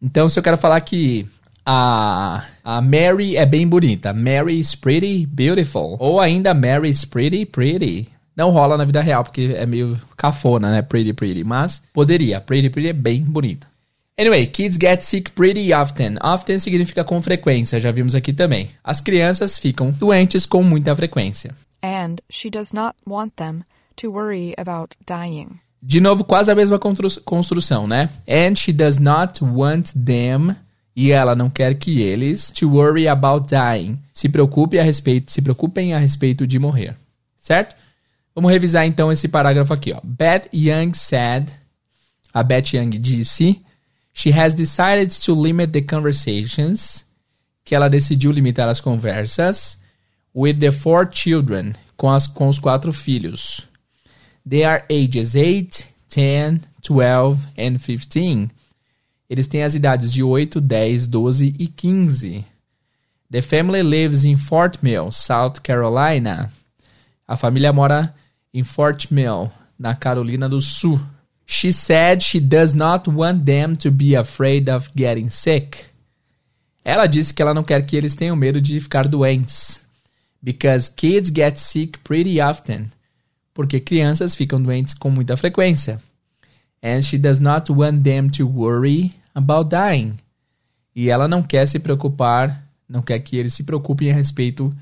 Então, se eu quero falar que a, a Mary é bem bonita. Mary is pretty beautiful. Ou ainda Mary is pretty pretty. Não rola na vida real, porque é meio cafona, né? Pretty pretty. Mas poderia. Pretty pretty é bem bonita. Anyway, kids get sick pretty often. Often significa com frequência, já vimos aqui também. As crianças ficam doentes com muita frequência. And she does not want them to worry about dying. De novo, quase a mesma construção, né? And she does not want them e ela não quer que eles to worry about dying. Se preocupe a respeito, se preocupem a respeito de morrer. Certo? Vamos revisar então esse parágrafo aqui, ó. Beth Young said, a Beth Young disse She has decided to limit the conversations. Que ela decidiu limitar as conversas. With the four children. Com, as, com os quatro filhos. They are ages 8, 10, 12 and 15. Eles têm as idades de 8, 10, 12 e 15. The family lives in Fort Mill, South Carolina. A família mora em Fort Mill, na Carolina do Sul. She said she does not want them to be afraid of getting sick. Ela disse que ela não quer que eles tenham medo de ficar doentes. Because kids get sick pretty often. Porque crianças ficam doentes com muita frequência. And she does not want them to worry about dying. E ela não quer se preocupar, não quer que eles se preocupem a respeito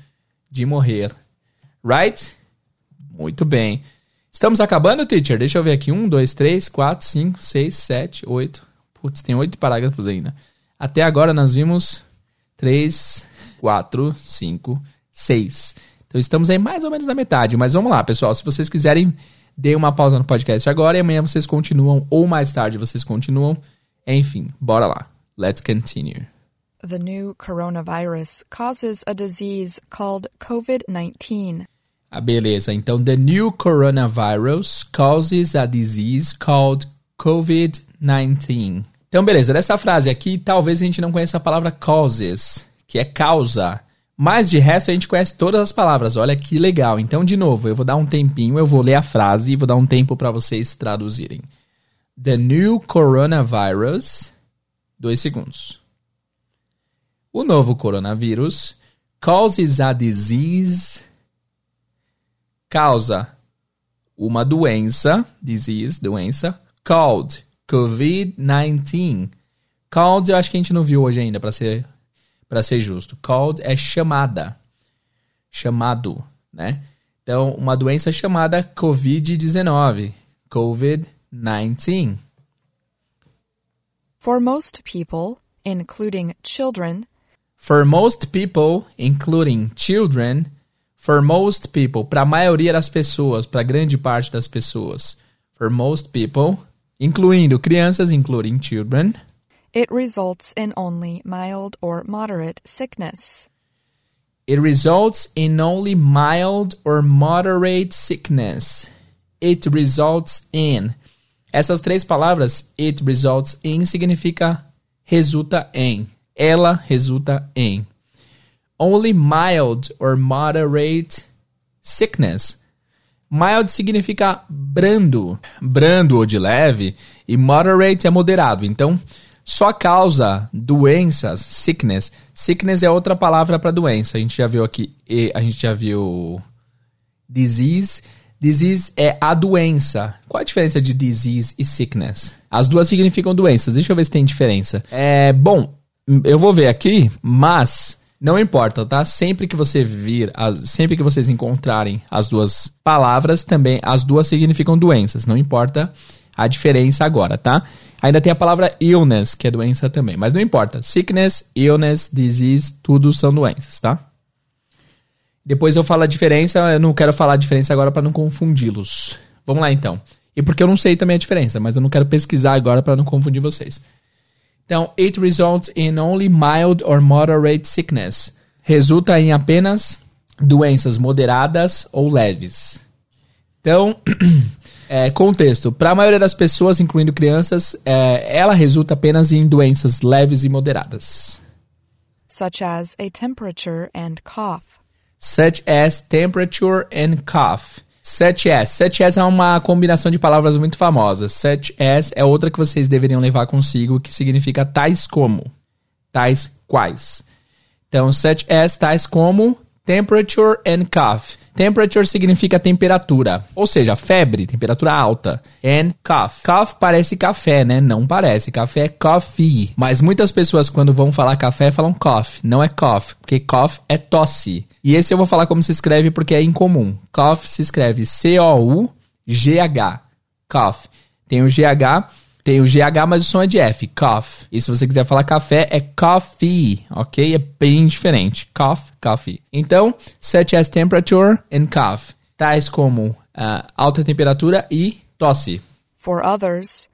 de morrer. Right? Muito bem. Estamos acabando, teacher? Deixa eu ver aqui. Um, dois, três, quatro, cinco, seis, sete, oito. Putz, tem oito parágrafos ainda. Até agora nós vimos três, quatro, cinco, seis. Então estamos aí mais ou menos na metade. Mas vamos lá, pessoal. Se vocês quiserem, dê uma pausa no podcast agora e amanhã vocês continuam, ou mais tarde vocês continuam. Enfim, bora lá. Let's continue. The new coronavirus causes a disease called COVID 19. Ah, beleza. Então, the new coronavirus causes a disease called COVID-19. Então, beleza. Dessa frase aqui, talvez a gente não conheça a palavra causes, que é causa. Mas de resto a gente conhece todas as palavras. Olha que legal. Então, de novo, eu vou dar um tempinho, eu vou ler a frase e vou dar um tempo para vocês traduzirem. The new coronavirus. Dois segundos. O novo coronavírus causes a disease causa uma doença, disease, doença, called COVID-19. Called eu acho que a gente não viu hoje ainda, para ser, para ser justo. Called é chamada, chamado, né? Então, uma doença chamada COVID-19, COVID-19. For most people, including children, For most people, including children, For most people, para a maioria das pessoas, para grande parte das pessoas. For most people, incluindo crianças, including children. It results in only mild or moderate sickness. It results in only mild or moderate sickness. It results in. Essas três palavras, it results in, significa resulta em. Ela resulta em only mild or moderate sickness. Mild significa brando, brando ou de leve, e moderate é moderado. Então, só causa doenças, sickness. Sickness é outra palavra para doença. A gente já viu aqui, a gente já viu disease. Disease é a doença. Qual a diferença de disease e sickness? As duas significam doenças. Deixa eu ver se tem diferença. É, bom, eu vou ver aqui, mas não importa, tá? Sempre que você vir, as, sempre que vocês encontrarem as duas palavras, também as duas significam doenças. Não importa a diferença agora, tá? Ainda tem a palavra illness, que é doença também, mas não importa. Sickness, illness, disease, tudo são doenças, tá? Depois eu falo a diferença, eu não quero falar a diferença agora para não confundi-los. Vamos lá então. E porque eu não sei também a diferença, mas eu não quero pesquisar agora para não confundir vocês. Então, it results in only mild or moderate sickness. Resulta em apenas doenças moderadas ou leves. Então, [clears throat] é, contexto. Para a maioria das pessoas, incluindo crianças, é, ela resulta apenas em doenças leves e moderadas. Such as a temperature and cough. Such as temperature and cough. Such as. Such as é uma combinação de palavras muito famosas. Such as é outra que vocês deveriam levar consigo, que significa tais como. tais quais. Então, such as tais como temperature and cough. Temperature significa temperatura, ou seja, febre, temperatura alta. And cough. Cough parece café, né? Não parece. Café é coffee. Mas muitas pessoas, quando vão falar café, falam cough. Não é cough, porque cough é tosse. E esse eu vou falar como se escreve porque é incomum. Cough se escreve C-O-U-G-H. Cough. Tem o GH tem o GH, mas o som é de F, cough. E se você quiser falar café, é coffee, ok? É bem diferente. Cough, coffee. Então, such as temperature and cough. Tais como uh, alta temperatura e tosse. For others,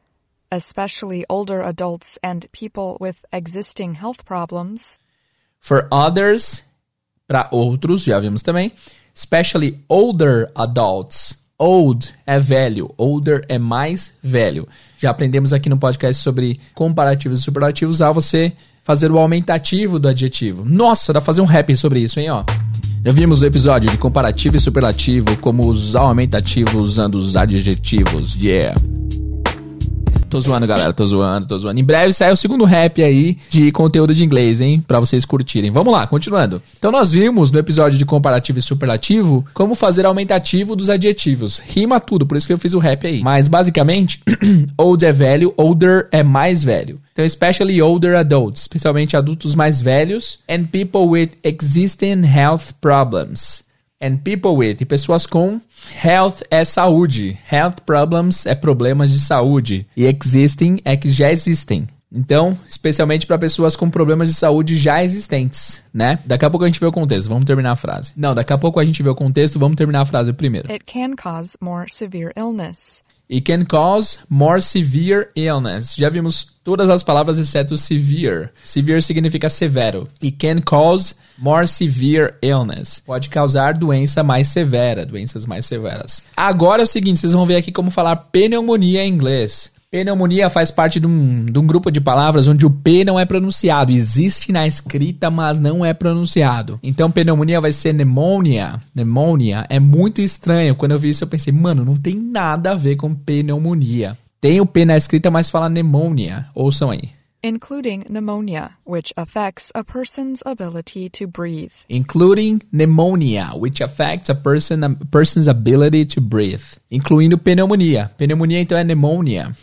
especially older adults and people with existing health problems. For others, para outros, já vimos também. Especially older adults Old é velho, older é mais velho. Já aprendemos aqui no podcast sobre comparativos e superlativos ao você fazer o aumentativo do adjetivo. Nossa, dá pra fazer um rap sobre isso, hein, ó. Já vimos o episódio de comparativo e superlativo, como usar o aumentativo usando os adjetivos. Yeah. Tô zoando, galera. Tô zoando, tô zoando. Em breve sai o segundo rap aí de conteúdo de inglês, hein? Pra vocês curtirem. Vamos lá, continuando. Então nós vimos no episódio de comparativo e superlativo como fazer aumentativo dos adjetivos. Rima tudo, por isso que eu fiz o rap aí. Mas basicamente, [clears throat] old é velho, older é mais velho. Então, especially older adults, especialmente adultos mais velhos, and people with existing health problems and people with, e pessoas com health é saúde, health problems é problemas de saúde e existing é que já existem. Então, especialmente para pessoas com problemas de saúde já existentes, né? Daqui a pouco a gente vê o contexto, vamos terminar a frase. Não, daqui a pouco a gente vê o contexto, vamos terminar a frase primeiro. It can cause more severe illness. It can cause more severe illness. Já vimos todas as palavras exceto severe. Severe significa severo. It can cause more severe illness. Pode causar doença mais severa, doenças mais severas. Agora é o seguinte, vocês vão ver aqui como falar pneumonia em inglês. Pneumonia faz parte de um, de um grupo de palavras onde o P não é pronunciado. Existe na escrita, mas não é pronunciado. Então, pneumonia vai ser pneumonia. Pneumonia é muito estranho. Quando eu vi isso, eu pensei, mano, não tem nada a ver com pneumonia. Tem o P na escrita, mas fala pneumonia. Ouçam aí. Including pneumonia, which affects a person's ability to breathe. Including pneumonia, which affects a, person, a person's ability to breathe. Incluindo pneumonia. Pneumonia, então, é pneumonia.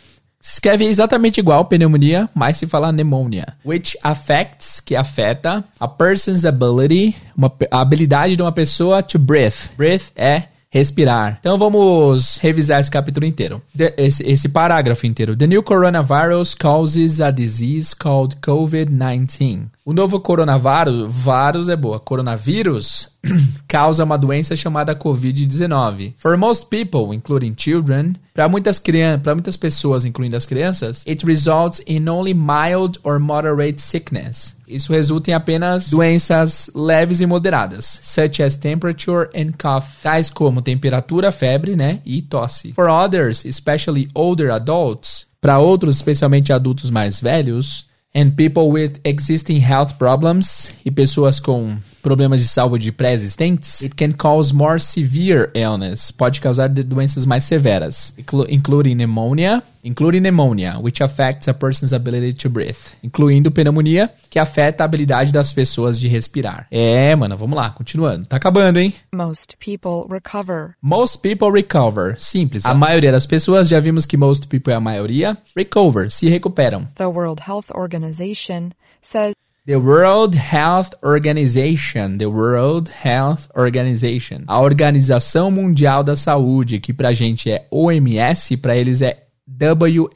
Se escreve exatamente igual pneumonia, mas se fala pneumonia. Which affects, que afeta, a person's ability, uma, a habilidade de uma pessoa to breathe. Breathe é respirar. Então vamos revisar esse capítulo inteiro. esse, esse parágrafo inteiro. The new coronavirus causes a disease called COVID-19. O novo coronavírus, vírus é boa, coronavírus, [clears throat] causa uma doença chamada COVID-19. For most people, including children, para muitas crianças, para muitas pessoas, incluindo as crianças, it results in only mild or moderate sickness. Isso resulta em apenas doenças leves e moderadas, such as temperature and cough, tais como temperatura, febre, né, e tosse. For others, especially older adults, para outros, especialmente adultos mais velhos, and people with existing health problems e pessoas com problemas de saúde pré-existentes, it can cause more severe illness. Pode causar doenças mais severas, including pneumonia, including pneumonia, which affects a person's ability to breathe, incluindo pneumonia, que afeta a habilidade das pessoas de respirar. É, mano, vamos lá, continuando. Tá acabando, hein? Most people recover. Most people recover. Simples. A maioria das pessoas, já vimos que most people é a maioria, recover, se recuperam. The World Health Organization says The World Health Organization, the World Health Organization, a Organização Mundial da Saúde, que pra gente é OMS, pra eles é WHO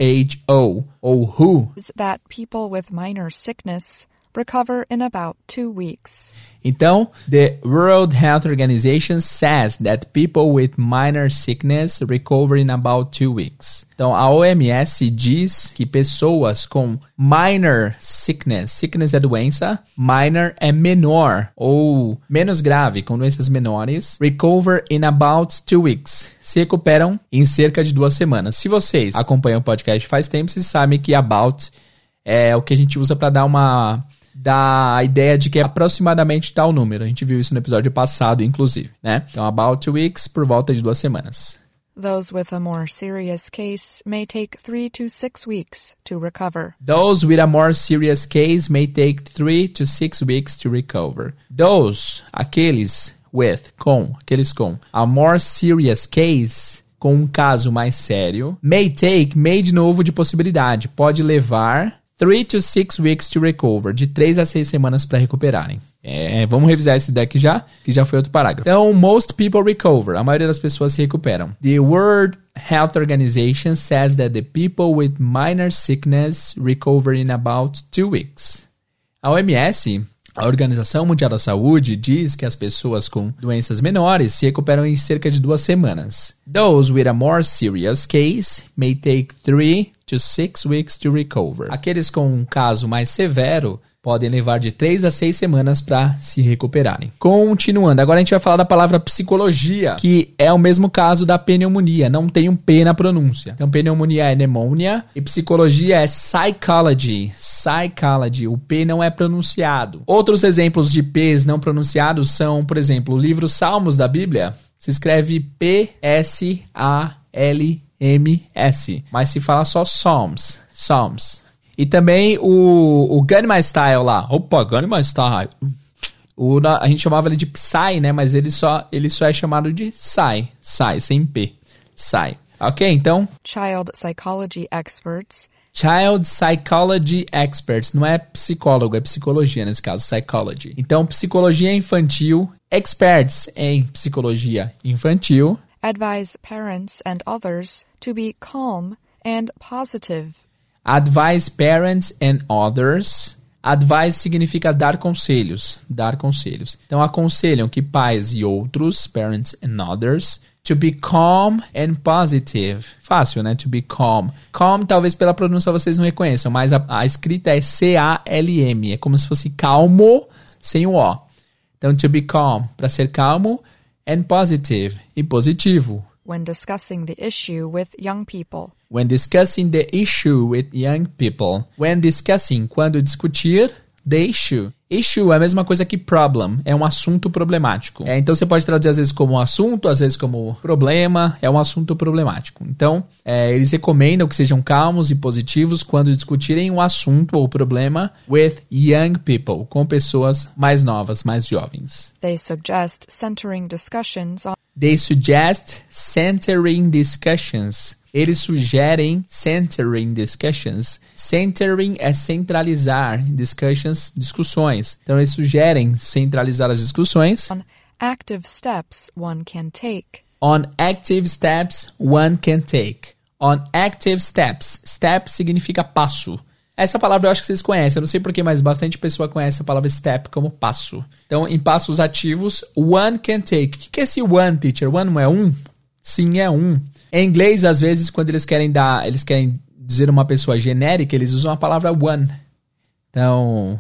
ou WHO. That people with minor sickness recover in about two weeks. Então, the World Health Organization says that people with minor sickness recover in about two weeks. Então, a OMS diz que pessoas com minor sickness, sickness é doença, minor é menor ou menos grave, com doenças menores, recover in about two weeks. Se recuperam em cerca de duas semanas. Se vocês acompanham o podcast faz tempo, vocês sabem que about é o que a gente usa para dar uma da ideia de que é aproximadamente tal número. A gente viu isso no episódio passado, inclusive, né? Então, about two weeks, por volta de duas semanas. Those with a more serious case may take three to six weeks to recover. Those with a more serious case may take three to six weeks to recover. Those, aqueles with, com, aqueles com, a more serious case, com um caso mais sério, may take, may de novo de possibilidade, pode levar three to six weeks to recover, de três a seis semanas para recuperarem. É, vamos revisar esse daqui já, que já foi outro parágrafo. Então, most people recover. A maioria das pessoas se recuperam. The World Health Organization says that the people with minor sickness recover in about two weeks. A OMS a Organização Mundial da Saúde diz que as pessoas com doenças menores se recuperam em cerca de duas semanas. Those with a more serious case may take three to six weeks to recover. Aqueles com um caso mais severo podem levar de 3 a 6 semanas para se recuperarem. Continuando, agora a gente vai falar da palavra psicologia, que é o mesmo caso da pneumonia, não tem um P na pronúncia. Então, pneumonia é pneumonia e psicologia é psychology. Psychology, o P não é pronunciado. Outros exemplos de P's não pronunciados são, por exemplo, o livro Salmos da Bíblia, se escreve P-S-A-L-M-S, mas se fala só Psalms. Psalms. E também o, o Gunma Style lá. Opa, Gunma Style. O, a gente chamava ele de Psy, né? Mas ele só, ele só é chamado de Psy. Psy, sem P. Psy. Ok, então? Child psychology experts. Child Psychology Experts. Não é psicólogo, é psicologia nesse caso, psychology. Então, psicologia infantil, experts em psicologia infantil. Advise parents and others to be calm and positive Advise parents and others. Advise significa dar conselhos, dar conselhos. Então aconselham que pais e outros, parents and others, to be calm and positive. Fácil, né? To be calm. Calm, talvez pela pronúncia vocês não reconheçam, mas a, a escrita é C-A-L-M. É como se fosse calmo sem o O. Então, to be calm, para ser calmo, and positive, e positivo. When discussing the issue with young people. When discussing the issue with young people. When discussing, quando discutir, the issue. Issue é a mesma coisa que problem, é um assunto problemático. É, então você pode traduzir às vezes como assunto, às vezes como problema, é um assunto problemático. Então, é, eles recomendam que sejam calmos e positivos quando discutirem um assunto ou problema with young people, com pessoas mais novas, mais jovens. They suggest centering discussions on They suggest centering discussions eles sugerem centering discussions. Centering é centralizar discussions, discussões. Então eles sugerem centralizar as discussões. On active steps one can take. On active steps one can take. On active steps. Step significa passo. Essa palavra eu acho que vocês conhecem, eu não sei porquê, mas bastante pessoa conhece a palavra step como passo. Então, em passos ativos, one can take. O que é esse one, teacher? One não é um? Sim, é um. Em inglês, às vezes, quando eles querem dar, eles querem dizer uma pessoa genérica, eles usam a palavra one. Então,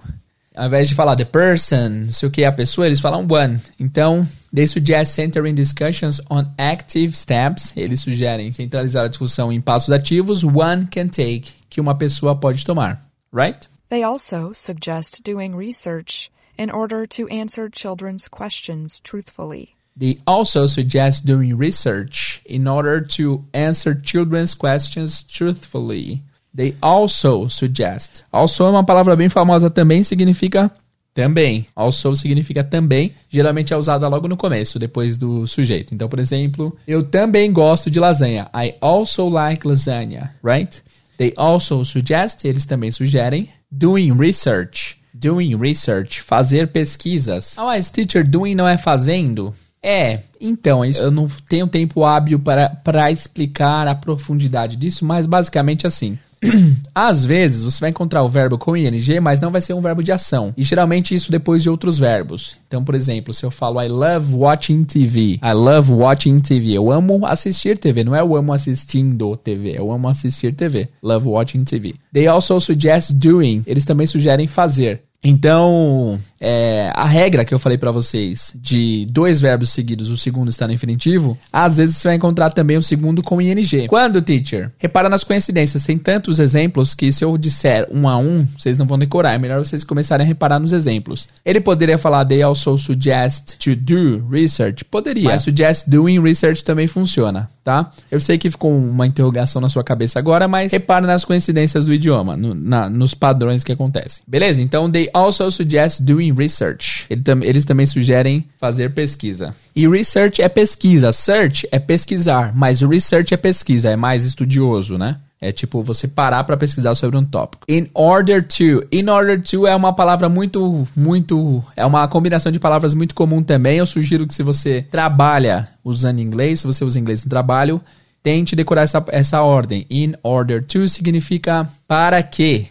ao invés de falar the person, sei o que a pessoa, eles falam one. Então, they suggest centering discussions on active steps. Eles sugerem centralizar a discussão em passos ativos one can take, que uma pessoa pode tomar. Right? They also suggest doing research in order to answer children's questions truthfully. They also suggest doing research in order to answer children's questions truthfully. They also suggest. Also é uma palavra bem famosa também, significa também. Also significa também. Geralmente é usada logo no começo, depois do sujeito. Então, por exemplo, eu também gosto de lasanha. I also like lasagna, right? They also suggest, eles também sugerem, doing research. Doing research, fazer pesquisas. Ah, mas teacher, doing não é fazendo? É, então, eu não tenho tempo hábil para, para explicar a profundidade disso, mas basicamente assim. [clears throat] Às vezes você vai encontrar o verbo com ing, mas não vai ser um verbo de ação. E geralmente isso depois de outros verbos. Então, por exemplo, se eu falo I love watching TV, I love watching TV, eu amo assistir TV, não é eu amo assistindo TV, eu amo assistir TV. Love watching TV. They also suggest doing, eles também sugerem fazer. Então, é, a regra que eu falei para vocês de dois verbos seguidos, o segundo está no infinitivo, às vezes você vai encontrar também o segundo com ing. Quando, teacher? Repara nas coincidências, tem tantos exemplos que se eu disser um a um, vocês não vão decorar. É melhor vocês começarem a reparar nos exemplos. Ele poderia falar they also suggest to do research? Poderia. Mas suggest doing research também funciona, tá? Eu sei que ficou uma interrogação na sua cabeça agora, mas repara nas coincidências do idioma, no, na, nos padrões que acontecem. Beleza? Então, they also suggest doing research. Eles também sugerem fazer pesquisa. E research é pesquisa, search é pesquisar, mas research é pesquisa, é mais estudioso, né? É tipo você parar para pesquisar sobre um tópico. In order to. In order to é uma palavra muito, muito. É uma combinação de palavras muito comum também. Eu sugiro que se você trabalha usando inglês, se você usa inglês no trabalho, tente decorar essa, essa ordem. In order to significa para que.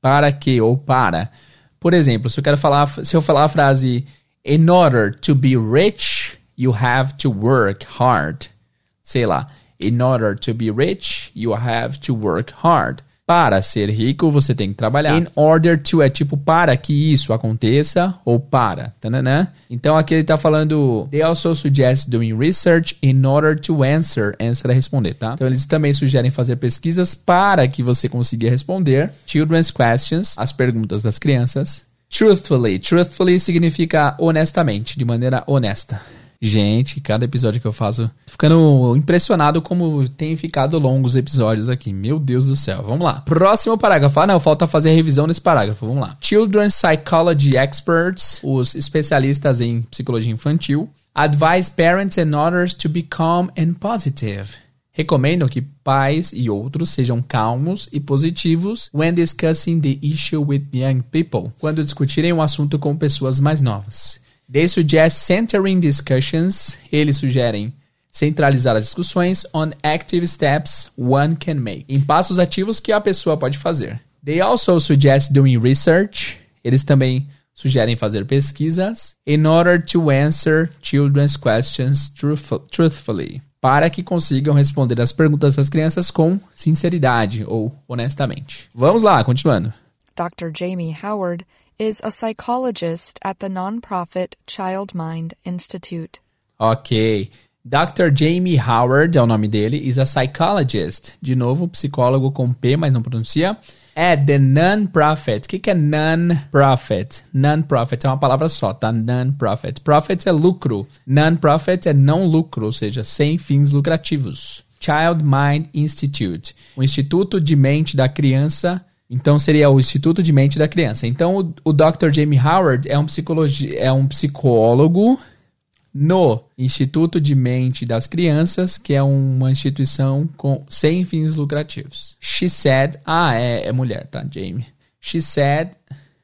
Para que ou para. Por exemplo, se eu quero falar, se eu falar a frase In order to be rich, you have to work hard. Sei lá. In order to be rich, you have to work hard. Para ser rico, você tem que trabalhar. In order to é tipo para que isso aconteça ou para. Tananã. Então aqui ele está falando. They also suggest doing research in order to answer. Answer é responder, tá? Então eles também sugerem fazer pesquisas para que você consiga responder. Children's questions, as perguntas das crianças. Truthfully. Truthfully significa honestamente, de maneira honesta. Gente, cada episódio que eu faço, ficando impressionado como tem ficado longos os episódios aqui. Meu Deus do céu. Vamos lá. Próximo parágrafo. Ah, não, falta fazer a revisão nesse parágrafo. Vamos lá. Children's Psychology Experts, os especialistas em psicologia infantil, advise parents and others to be calm and positive. Recomendam que pais e outros sejam calmos e positivos when discussing the issue with young people, quando discutirem um assunto com pessoas mais novas. They suggest centering discussions. Eles sugerem centralizar as discussões on active steps one can make. Em passos ativos que a pessoa pode fazer. They also suggest doing research. Eles também sugerem fazer pesquisas in order to answer children's questions truthfully. Para que consigam responder as perguntas das crianças com sinceridade ou honestamente. Vamos lá, continuando. Dr. Jamie Howard is a psychologist at the nonprofit Child Mind Institute. Ok. Dr. Jamie Howard é o nome dele, is a psychologist. De novo, psicólogo com P, mas não pronuncia. É the non-profit. O que, que é non-profit? Non-profit é uma palavra só, tá? Non-profit. Profit é lucro. Non-profit é não lucro, ou seja, sem fins lucrativos. Child Mind Institute. O Instituto de Mente da Criança então seria o Instituto de Mente da Criança. Então o, o Dr. Jamie Howard é um, é um psicólogo no Instituto de Mente das Crianças, que é uma instituição com sem fins lucrativos. She said, ah, é, é mulher, tá, Jamie? She said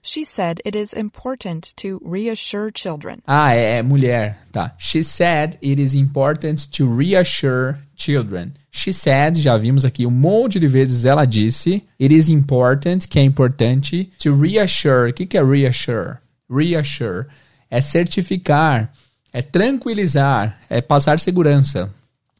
She said it is important to reassure children. Ah, é, é mulher, tá. She said it is important to reassure children. She said, já vimos aqui um monte de vezes ela disse, it is important, que é importante, to reassure. O que, que é reassure? Reassure é certificar, é tranquilizar, é passar segurança.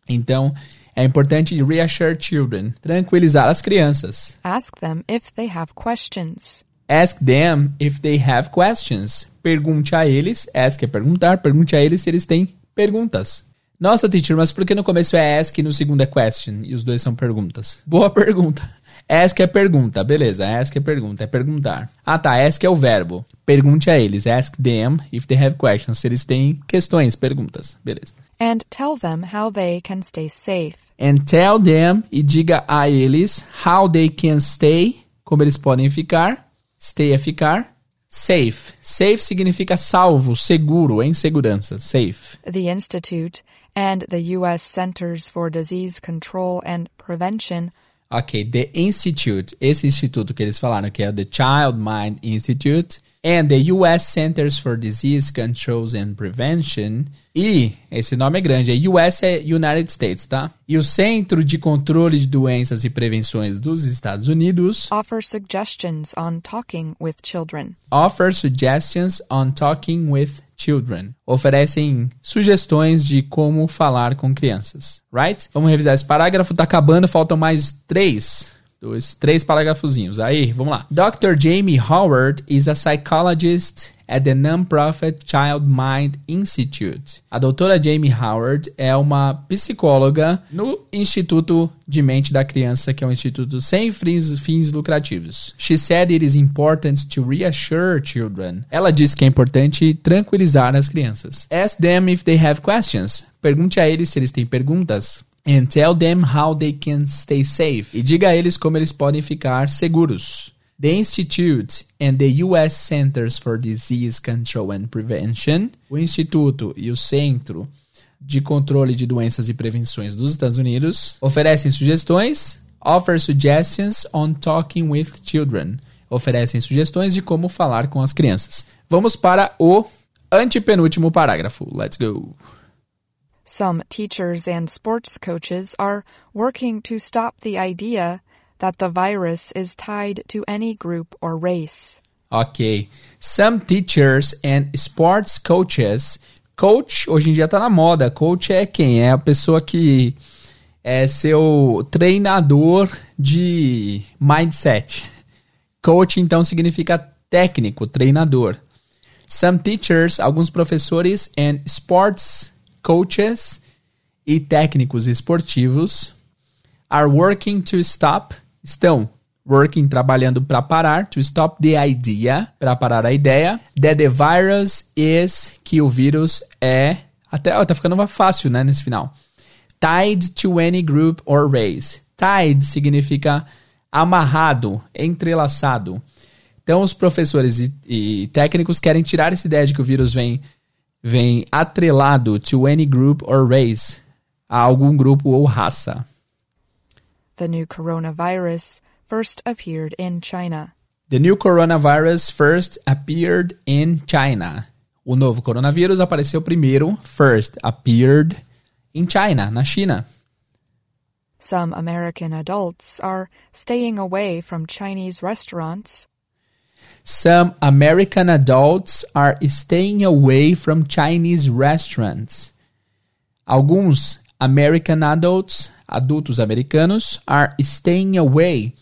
Então, é importante reassure children, tranquilizar as crianças. Ask them if they have questions. Ask them if they have questions. Pergunte a eles, ask é perguntar, pergunte a eles se eles têm perguntas. Nossa, teacher, mas por que no começo é ask e no segundo é question? E os dois são perguntas. Boa [laughs] pergunta. Ask é pergunta, beleza. Ask é pergunta, é perguntar. Ah tá, ask é o verbo. Pergunte a eles. Ask them if they have questions. Se eles têm questões, perguntas. Beleza. And tell them how they can stay safe. And tell them e diga a eles how they can stay, como eles podem ficar Stay é ficar. Safe. Safe significa salvo, seguro, em segurança. Safe. The Institute and the U.S. Centers for Disease Control and Prevention. Ok, The Institute. Esse instituto que eles falaram que é o The Child Mind Institute and the US Centers for Disease Control and Prevention. E esse nome é grande, é US é United States, tá? E o Centro de Controle de Doenças e Prevenções dos Estados Unidos offer suggestions on talking with children. Offer suggestions on talking with children. Oferecem sugestões de como falar com crianças, right? Vamos revisar esse parágrafo, tá acabando, faltam mais três dois, três parágrafozinhos. Aí, vamos lá. Dr. Jamie Howard is a psychologist at the non-profit Child Mind Institute. A doutora Jamie Howard é uma psicóloga no Instituto de Mente da Criança, que é um instituto sem fins, fins lucrativos. She said it is important to reassure children. Ela disse que é importante tranquilizar as crianças. Ask them if they have questions. Pergunte a eles se eles têm perguntas. And tell them how they can stay safe. E diga a eles como eles podem ficar seguros. The Institute and the U.S. Centers for Disease Control and Prevention, o Instituto e o Centro de Controle de Doenças e Prevenções dos Estados Unidos, oferecem sugestões, offer suggestions on talking with children, oferecem sugestões de como falar com as crianças. Vamos para o antepenúltimo parágrafo. Let's go. Some teachers and sports coaches are working to stop the idea that the virus is tied to any group or race. Ok. Some teachers and sports coaches. Coach hoje em dia tá na moda. Coach é quem? É a pessoa que é seu treinador de mindset. Coach então significa técnico, treinador. Some teachers, alguns professores and sports coaches e técnicos esportivos are working to stop estão working, trabalhando para parar, to stop the idea, para parar a ideia, that the virus is, que o vírus é, até, ó, tá ficando fácil, né, nesse final. Tied to any group or race. Tied significa amarrado, entrelaçado. Então, os professores e, e técnicos querem tirar essa ideia de que o vírus vem, vem atrelado to any group or race, a algum grupo ou raça. The new coronavirus first appeared in China. The new coronavirus first appeared in China. O novo coronavírus apareceu primeiro, first appeared in China, na China. Some American adults are staying away from Chinese restaurants. Some American adults are staying away from Chinese restaurants. Alguns American adults adultos americanos are staying away.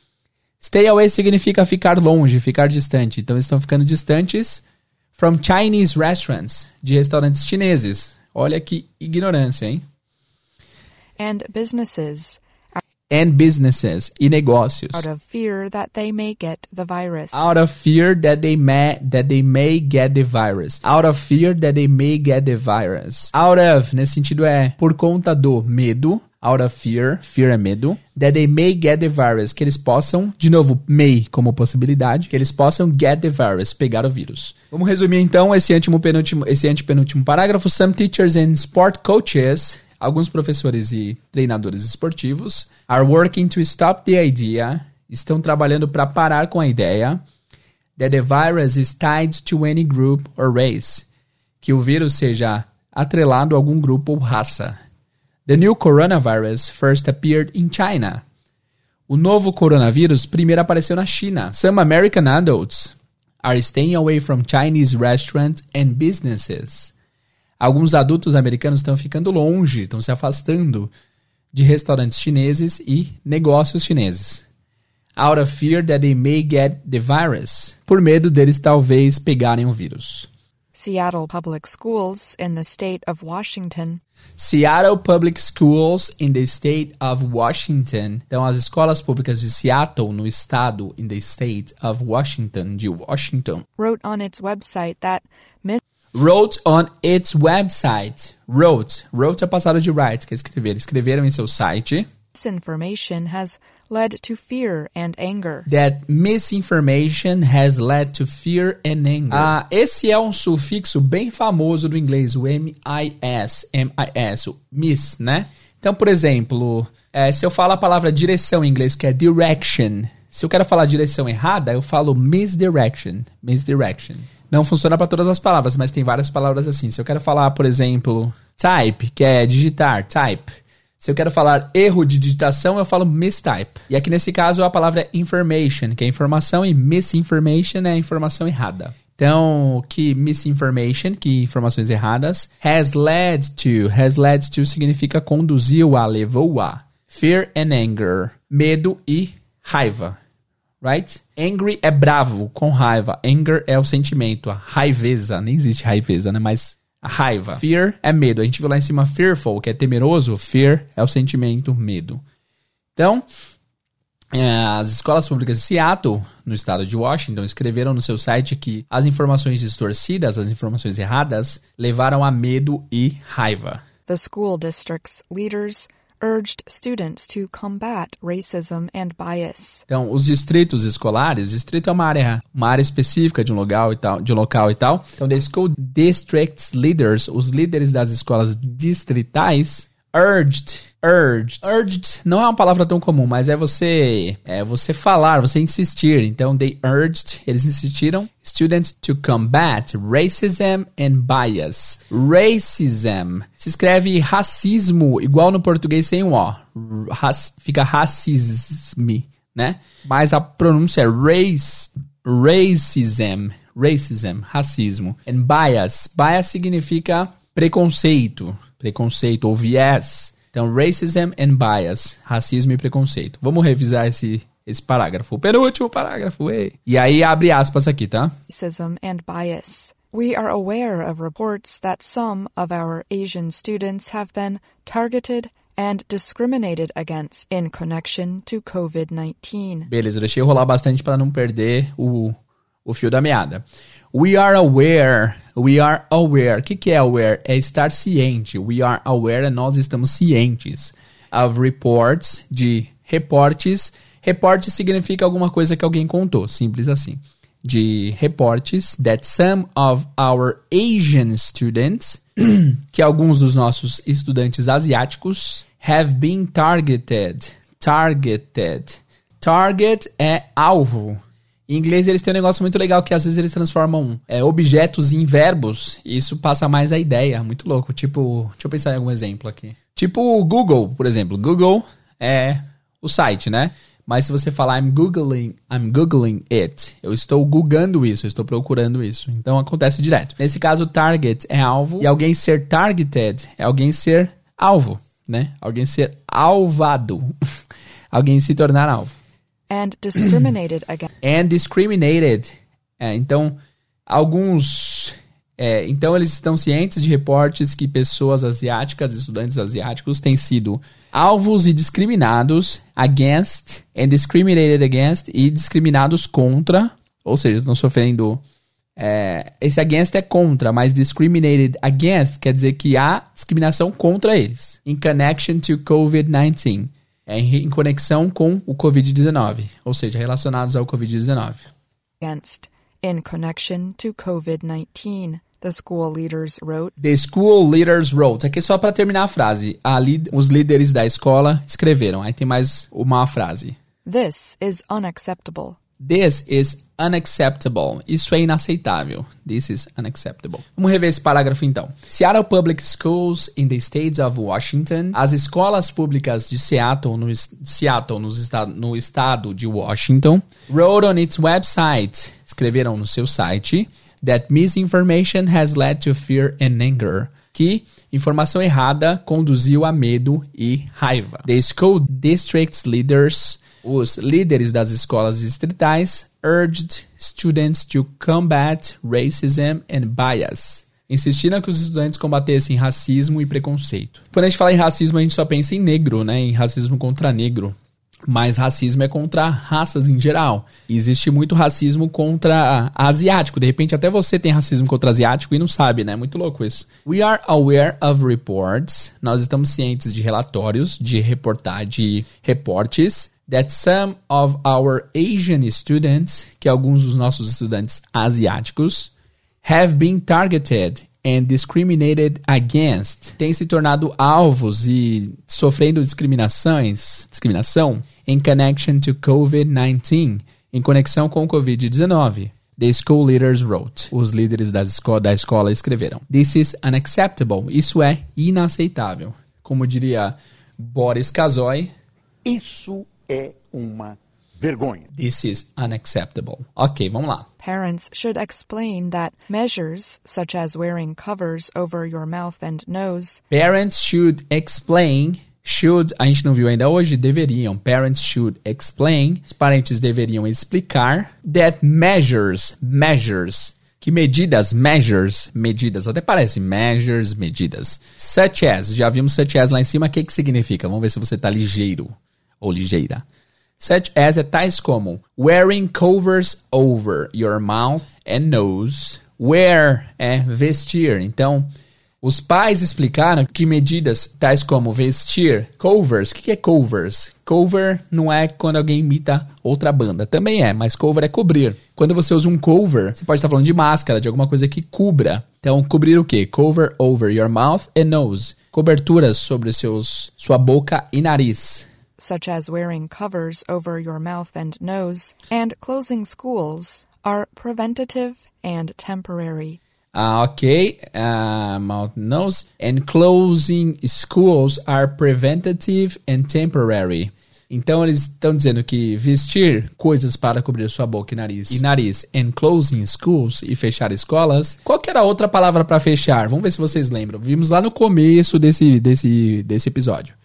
Stay away significa ficar longe, ficar distante. Então estão ficando distantes from Chinese restaurants, de restaurantes chineses. Olha que ignorância, hein? And businesses. And businesses e negócios. Out of fear that they may get the virus. Out of fear that they may that they may get the virus. Out of fear that they may get the virus. Out of nesse sentido é por conta do medo out of fear, fear é medo, that they may get the virus, que eles possam, de novo, may como possibilidade, que eles possam get the virus, pegar o vírus. Vamos resumir então esse antepenúltimo, esse antepenúltimo parágrafo. Some teachers and sport coaches, alguns professores e treinadores esportivos, are working to stop the idea, estão trabalhando para parar com a ideia, that the virus is tied to any group or race, que o vírus seja atrelado a algum grupo ou raça. The new coronavirus first appeared in China. O novo coronavírus primeiro apareceu na China. Some American adults are staying away from Chinese restaurants and businesses. Alguns adultos americanos estão ficando longe, estão se afastando de restaurantes chineses e negócios chineses. Out of fear that they may get the virus. Por medo deles talvez pegarem o vírus. Seattle Public Schools in the state of Washington. Seattle Public Schools in the state of Washington. Então, as escolas públicas de Seattle, no estado, in the state of Washington, de Washington. Wrote on its website that Wrote on its website. Wrote. Wrote é passado de write, que é escrever. Escreveram em seu site. Misinformation has led to fear and anger. That misinformation has led to fear and anger. Ah, esse é um sufixo bem famoso do inglês, o M-I-S. M-I-S, o miss, né? Então, por exemplo, é, se eu falo a palavra direção em inglês, que é direction, se eu quero falar direção errada, eu falo misdirection. Misdirection. Não funciona para todas as palavras, mas tem várias palavras assim. Se eu quero falar, por exemplo, type, que é digitar, type. Se eu quero falar erro de digitação, eu falo mistype. E aqui nesse caso a palavra é information, que é informação, e misinformation é informação errada. Então, que misinformation, que informações erradas, has led to, has led to significa conduziu a, levou a. Fear and anger, medo e raiva, right? Angry é bravo, com raiva. Anger é o sentimento, a raiveza. Nem existe raiveza, né? Mas a raiva. Fear é medo. A gente viu lá em cima fearful, que é temeroso. Fear é o sentimento, medo. Então, é, as escolas públicas de Seattle, no estado de Washington, escreveram no seu site que as informações distorcidas, as informações erradas, levaram a medo e raiva. The school district's leaders urged students to combat racism and bias. Então, os distritos escolares, distrito é uma área, uma área específica de um local e tal, de um local e tal. Então, the school districts leaders, os líderes das escolas distritais, urged urged. Urged não é uma palavra tão comum, mas é você é você falar, você insistir. Então they urged, eles insistiram students to combat racism and bias. Racism se escreve racismo igual no português sem o. Rac, fica racisme, né? Mas a pronúncia é race, racism, racism, racismo. And bias, bias significa preconceito, preconceito ou viés. Então, racism and bias, racismo e preconceito. Vamos revisar esse esse parágrafo. O penúltimo parágrafo, ei. E aí abre aspas aqui, tá? Racism and bias. We are aware of reports that some of our Asian students have been targeted and discriminated against in connection to COVID-19. Beleza, eu deixei rolar bastante para não perder o, o fio da meada. We are aware. We are aware. O que, que é aware? É estar ciente. We are aware é nós estamos cientes. Of reports, de reportes. Reporte significa alguma coisa que alguém contou. Simples assim. De reportes that some of our Asian students, [clears throat] que alguns dos nossos estudantes asiáticos, have been targeted. Targeted. Target é alvo. Em inglês eles têm um negócio muito legal que às vezes eles transformam é, objetos em verbos e isso passa mais a ideia. Muito louco. Tipo, deixa eu pensar em algum exemplo aqui. Tipo o Google, por exemplo. Google é o site, né? Mas se você falar I'm googling, I'm googling it, eu estou googando isso, eu estou procurando isso. Então acontece direto. Nesse caso, target é alvo e alguém ser targeted é alguém ser alvo, né? Alguém ser alvado. [laughs] alguém se tornar alvo. And discriminated [clears throat] against. And discriminated. É, então, alguns. É, então, eles estão cientes de reportes que pessoas asiáticas, estudantes asiáticos, têm sido alvos e discriminados against, and discriminated against, e discriminados contra, ou seja, estão sofrendo. É, esse against é contra, mas discriminated against quer dizer que há discriminação contra eles. In connection to COVID-19 é em conexão com o Covid-19, ou seja, relacionados ao Covid-19. Against, in connection to COVID-19. The school leaders wrote. The school leaders wrote. Aqui só para terminar a frase. A os líderes da escola escreveram. Aí tem mais uma frase. This is unacceptable. This is unacceptable. Isso é inaceitável. This is unacceptable. Vamos rever esse parágrafo então. Seattle Public Schools in the States of Washington. As escolas públicas de Seattle, no, Seattle no, estado, de Washington, wrote on its website. Escreveram no seu site that misinformation has led to fear and anger. Que informação errada conduziu a medo e raiva. The school district's leaders os líderes das escolas distritais urged students to combat racism and bias. Insistiram que os estudantes combatessem racismo e preconceito. Quando a gente fala em racismo, a gente só pensa em negro, né? Em racismo contra negro. Mas racismo é contra raças em geral. Existe muito racismo contra asiático. De repente, até você tem racismo contra asiático e não sabe, né? Muito louco isso. We are aware of reports. Nós estamos cientes de relatórios, de reportar, de reportes that some of our Asian students, que alguns dos nossos estudantes asiáticos, have been targeted and discriminated against, têm se tornado alvos e sofrendo discriminações, discriminação in connection to COVID-19, em conexão com o COVID-19. The school leaders wrote. Os líderes da escola, da escola escreveram. This is unacceptable. Isso é inaceitável. Como diria Boris Kazoy. Isso é uma vergonha. This is unacceptable. Ok, vamos lá. Parents should explain that measures such as wearing covers over your mouth and nose. Parents should explain Should, a gente não viu ainda hoje, deveriam. Parents should explain. Os parentes deveriam explicar. That measures, measures. Que medidas, measures, medidas. Até parece measures, medidas. Such as, já vimos such as lá em cima. O que, que significa? Vamos ver se você tá ligeiro ou ligeira. Such as é tais como wearing covers over your mouth and nose. Wear é vestir. Então, os pais explicaram que medidas tais como vestir, covers, o que, que é covers? Cover não é quando alguém imita outra banda, também é, mas cover é cobrir. Quando você usa um cover, você pode estar falando de máscara, de alguma coisa que cubra. Então, cobrir o quê? Cover over your mouth and nose. Coberturas sobre seus, sua boca e nariz. Such as wearing covers over your mouth and nose, and closing schools, are preventative and temporary. Ah, ok. Uh, mouth, nose. And closing schools are preventative and temporary. Então eles estão dizendo que vestir coisas para cobrir sua boca e nariz e nariz and closing schools e fechar escolas. Qual que era a outra palavra para fechar? Vamos ver se vocês lembram. Vimos lá no começo desse desse desse episódio.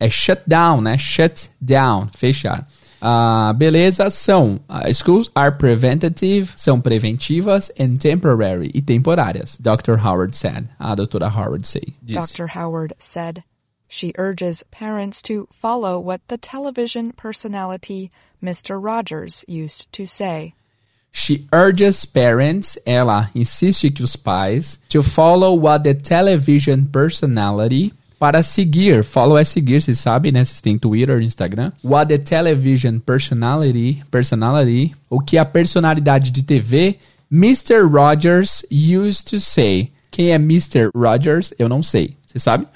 É shut down, né? Shut down, fechar. Ah, beleza, são uh, schools are preventative, são preventivas and temporary e temporárias. Dr. Howard said. A doutora Howard say. Disse. Dr. Howard said. She urges parents to follow what the television personality Mr. Rogers used to say. She urges parents, ela insiste que os pais, to follow what the television personality, para seguir, follow é seguir, vocês sabem, né? Vocês têm Twitter, Instagram. What the television personality, personality, o que a personalidade de TV, Mr. Rogers used to say. Quem é Mr. Rogers? Eu não sei. Você sabe?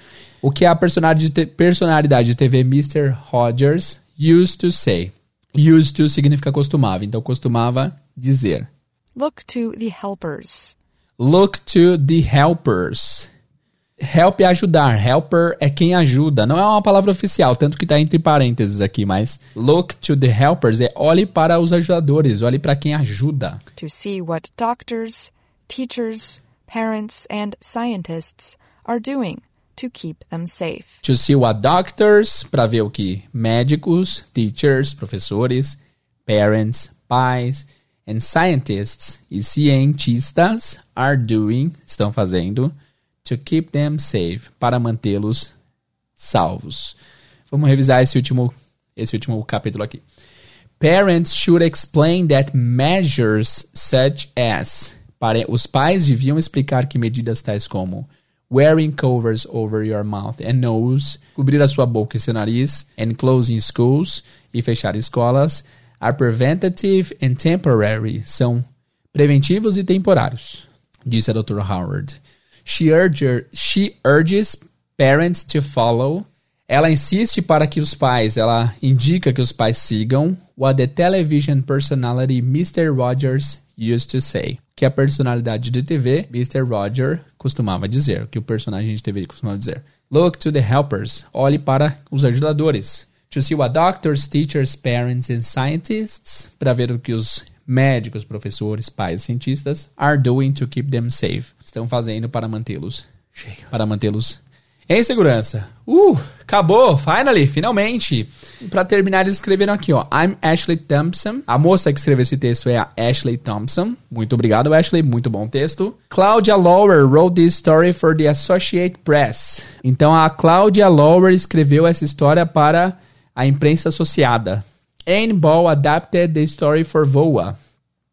O que a personalidade de, personalidade de TV Mr. Rogers used to say. Used to significa costumava, então costumava dizer. Look to the helpers. Look to the helpers. Help é ajudar. Helper é quem ajuda. Não é uma palavra oficial, tanto que está entre parênteses aqui, mas look to the helpers é olhe para os ajudadores, olhe para quem ajuda. To see what doctors, teachers, parents, and scientists are doing to keep them safe. To see what doctors, para ver o que médicos, teachers, professores, parents, pais, and scientists e cientistas are doing, estão fazendo to keep them safe, para mantê-los salvos. Vamos revisar esse último, esse último capítulo aqui. Parents should explain that measures such as. Os pais deviam explicar que medidas tais como wearing covers over your mouth and nose, cobrir a sua boca e seu nariz, and closing schools, e fechar escolas, are preventative and temporary, são preventivos e temporários, disse a Dr. Howard. She, she urges parents to follow. Ela insiste para que os pais, ela indica que os pais sigam what the television personality Mr. Rogers used to say. Que a personalidade de TV, Mr. Roger, costumava dizer. Que o personagem de TV costumava dizer. Look to the helpers. Olhe para os ajudadores. To see what doctors, teachers, parents and scientists. Para ver o que os médicos, professores, pais cientistas are doing to keep them safe. Estão fazendo para mantê-los para mantê-los em segurança. Uh, acabou, finally, finalmente. Para terminar, eles escreveram aqui, ó. I'm Ashley Thompson. A moça que escreveu esse texto é a Ashley Thompson. Muito obrigado, Ashley. Muito bom texto. Claudia Lower wrote this story for the Associated Press. Então a Claudia Lower escreveu essa história para a imprensa associada. Anne Ball adapted the story for VOA.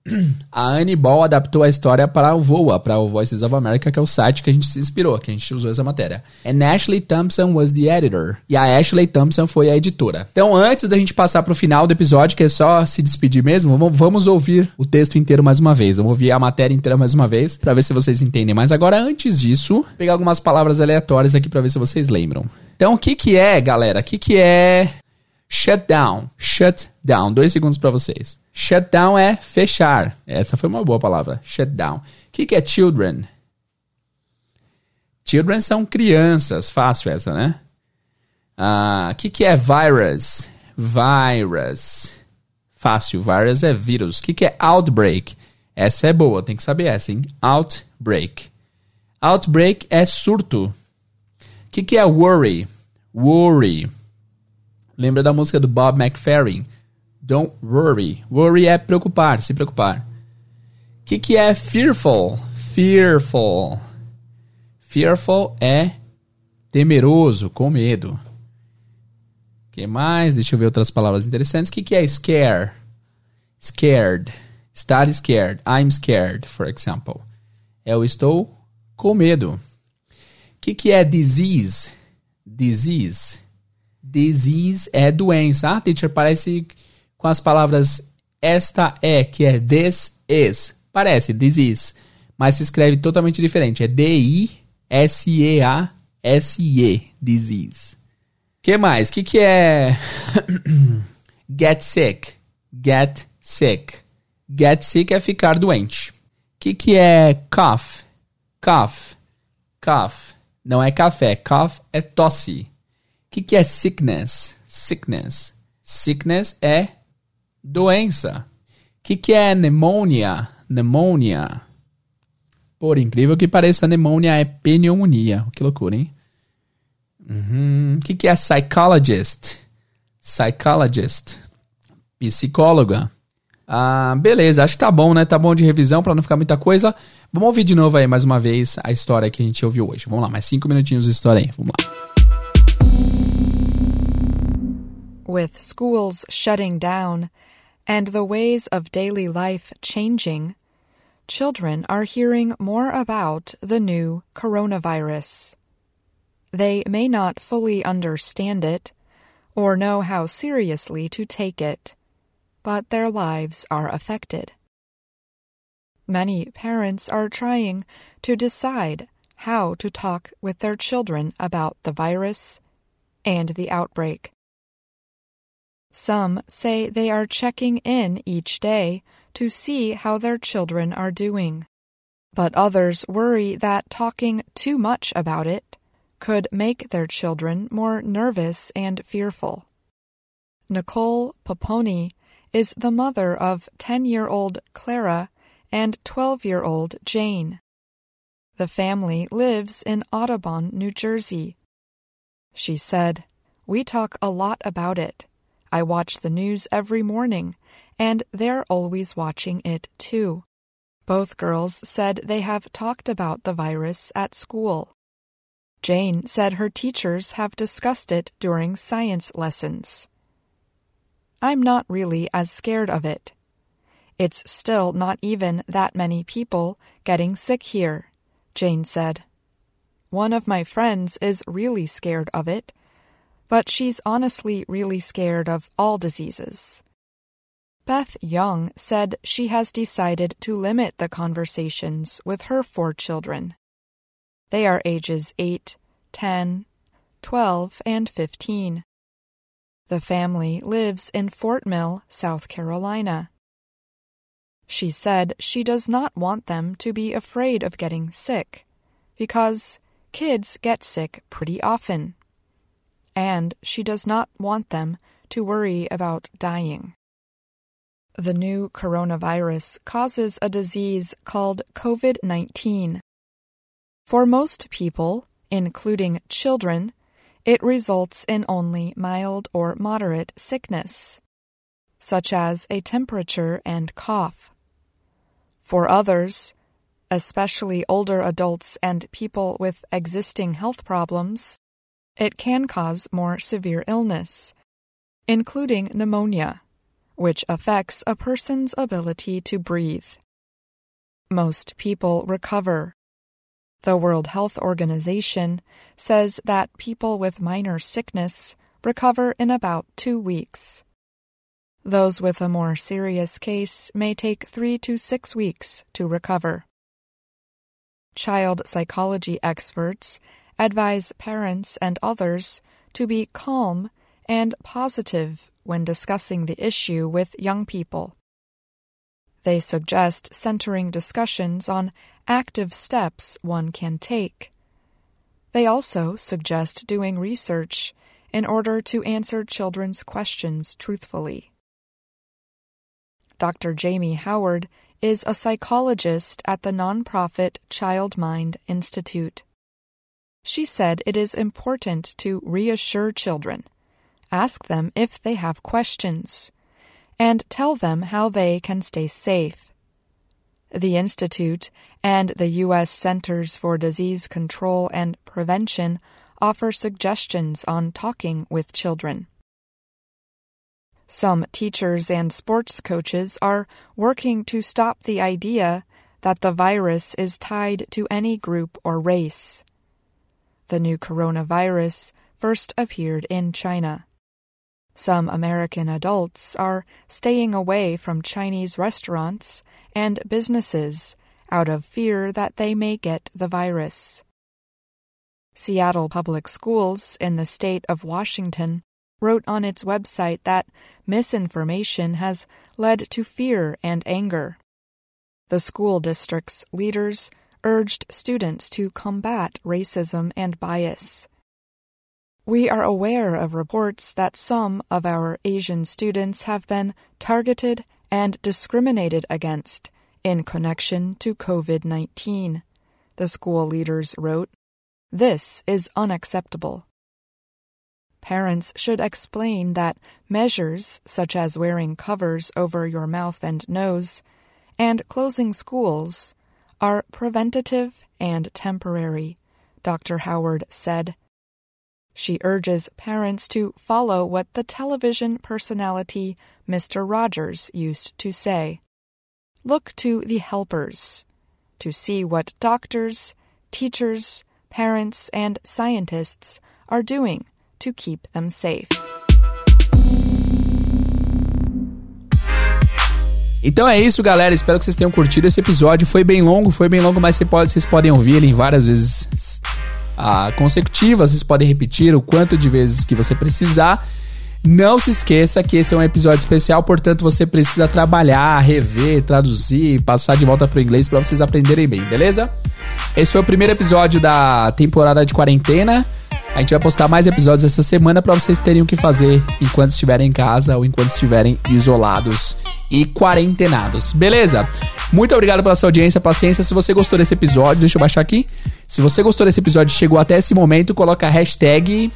[clears throat] A Anne Ball adaptou a história para o VOA, para o Voices of America, que é o site que a gente se inspirou, que a gente usou essa matéria. And Ashley Thompson was the editor. E a Ashley Thompson foi a editora. Então, antes da gente passar para o final do episódio, que é só se despedir mesmo, vamos ouvir o texto inteiro mais uma vez. Vamos ouvir a matéria inteira mais uma vez, para ver se vocês entendem. Mas agora, antes disso, pegar algumas palavras aleatórias aqui para ver se vocês lembram. Então, o que que é, galera? O que que é Shut down. Shut down. Dois segundos para vocês. Shut down é fechar. Essa foi uma boa palavra. Shut down. O que, que é children? Children são crianças. Fácil essa, né? O uh, que, que é virus? Virus. Fácil. Virus é vírus. O que, que é outbreak? Essa é boa. Tem que saber essa, hein? Outbreak. Outbreak é surto. O que, que é worry? Worry. Lembra da música do Bob McFerrin? Don't worry. Worry é preocupar, se preocupar. O que, que é fearful? Fearful. Fearful é temeroso, com medo. O que mais? Deixa eu ver outras palavras interessantes. O que, que é scare? Scared. Estar scared. I'm scared, for example. Eu estou com medo. O que, que é disease? Disease. Disease é doença. Ah, teacher, parece com as palavras esta é, que é this is. Parece, disease. Mas se escreve totalmente diferente. É D-I-S-E-A-S-E. Disease que mais? O que, que é [coughs] get sick? Get sick. Get sick é ficar doente. O que, que é cough? Cough. Cough. Não é café. Cough é tosse. O que, que é sickness? Sickness. Sickness é doença. O que, que é pneumonia? Pneumonia. Por incrível que pareça, pneumonia é pneumonia. Que loucura, hein? Uhum. O que, que é psychologist? Psychologist. Psicóloga. Ah, beleza, acho que tá bom, né? Tá bom de revisão para não ficar muita coisa. Vamos ouvir de novo aí mais uma vez a história que a gente ouviu hoje. Vamos lá, mais cinco minutinhos de história aí. Vamos lá. With schools shutting down and the ways of daily life changing, children are hearing more about the new coronavirus. They may not fully understand it or know how seriously to take it, but their lives are affected. Many parents are trying to decide how to talk with their children about the virus and the outbreak. Some say they are checking in each day to see how their children are doing, but others worry that talking too much about it could make their children more nervous and fearful. Nicole Poponi is the mother of 10 year old Clara and 12 year old Jane. The family lives in Audubon, New Jersey. She said, We talk a lot about it. I watch the news every morning, and they're always watching it too. Both girls said they have talked about the virus at school. Jane said her teachers have discussed it during science lessons. I'm not really as scared of it. It's still not even that many people getting sick here, Jane said. One of my friends is really scared of it, but she's honestly really scared of all diseases. Beth Young said she has decided to limit the conversations with her four children. They are ages 8, 10, 12, and 15. The family lives in Fort Mill, South Carolina. She said she does not want them to be afraid of getting sick because kids get sick pretty often. And she does not want them to worry about dying. The new coronavirus causes a disease called COVID 19. For most people, including children, it results in only mild or moderate sickness, such as a temperature and cough. For others, especially older adults and people with existing health problems, it can cause more severe illness, including pneumonia which affects a person's ability to breathe. Most people recover. The World Health Organization says that people with minor sickness recover in about two weeks. Those with a more serious case may take three to six weeks to recover. Child psychology experts advise parents and others to be calm and positive when discussing the issue with young people. They suggest centering discussions on active steps one can take. They also suggest doing research in order to answer children's questions truthfully. Dr. Jamie Howard is a psychologist at the nonprofit Child Mind Institute. She said it is important to reassure children, ask them if they have questions, and tell them how they can stay safe. The Institute and the U.S. Centers for Disease Control and Prevention offer suggestions on talking with children. Some teachers and sports coaches are working to stop the idea that the virus is tied to any group or race. The new coronavirus first appeared in China. Some American adults are staying away from Chinese restaurants and businesses out of fear that they may get the virus. Seattle Public Schools in the state of Washington wrote on its website that misinformation has led to fear and anger. The school district's leaders urged students to combat racism and bias. We are aware of reports that some of our Asian students have been targeted and discriminated against in connection to COVID 19, the school leaders wrote. This is unacceptable. Parents should explain that measures such as wearing covers over your mouth and nose and closing schools are preventative and temporary, Dr. Howard said. She urges parents to follow what the television personality Mr. Rogers used to say Look to the helpers to see what doctors, teachers, parents, and scientists are doing to keep them safe. Então é isso, galera. Espero que vocês tenham curtido esse episódio. Foi bem longo, foi bem longo, mas você pode, vocês podem ouvir ele várias vezes ah, consecutivas. Vocês podem repetir o quanto de vezes que você precisar. Não se esqueça que esse é um episódio especial, portanto você precisa trabalhar, rever, traduzir, passar de volta para o inglês para vocês aprenderem bem, beleza? Esse foi o primeiro episódio da temporada de quarentena. A gente vai postar mais episódios essa semana para vocês terem o que fazer enquanto estiverem em casa ou enquanto estiverem isolados e quarentenados. Beleza? Muito obrigado pela sua audiência, paciência. Se você gostou desse episódio, deixa eu baixar aqui. Se você gostou desse episódio chegou até esse momento, coloca a hashtag.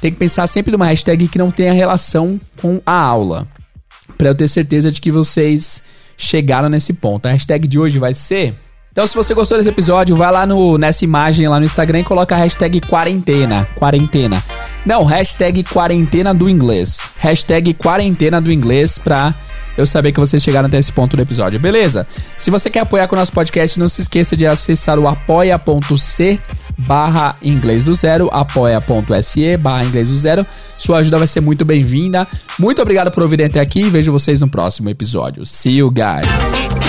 Tem que pensar sempre numa hashtag que não tenha relação com a aula. Para eu ter certeza de que vocês chegaram nesse ponto. A hashtag de hoje vai ser então, se você gostou desse episódio, vai lá no, nessa imagem lá no Instagram e coloca a hashtag quarentena. Quarentena. Não, hashtag quarentena do inglês. Hashtag quarentena do inglês pra eu saber que vocês chegaram até esse ponto do episódio, beleza? Se você quer apoiar com o nosso podcast, não se esqueça de acessar o apoia.c barra inglês do zero, apoia.se barra inglês do zero. Sua ajuda vai ser muito bem-vinda. Muito obrigado por ouvir até aqui e vejo vocês no próximo episódio. See you guys!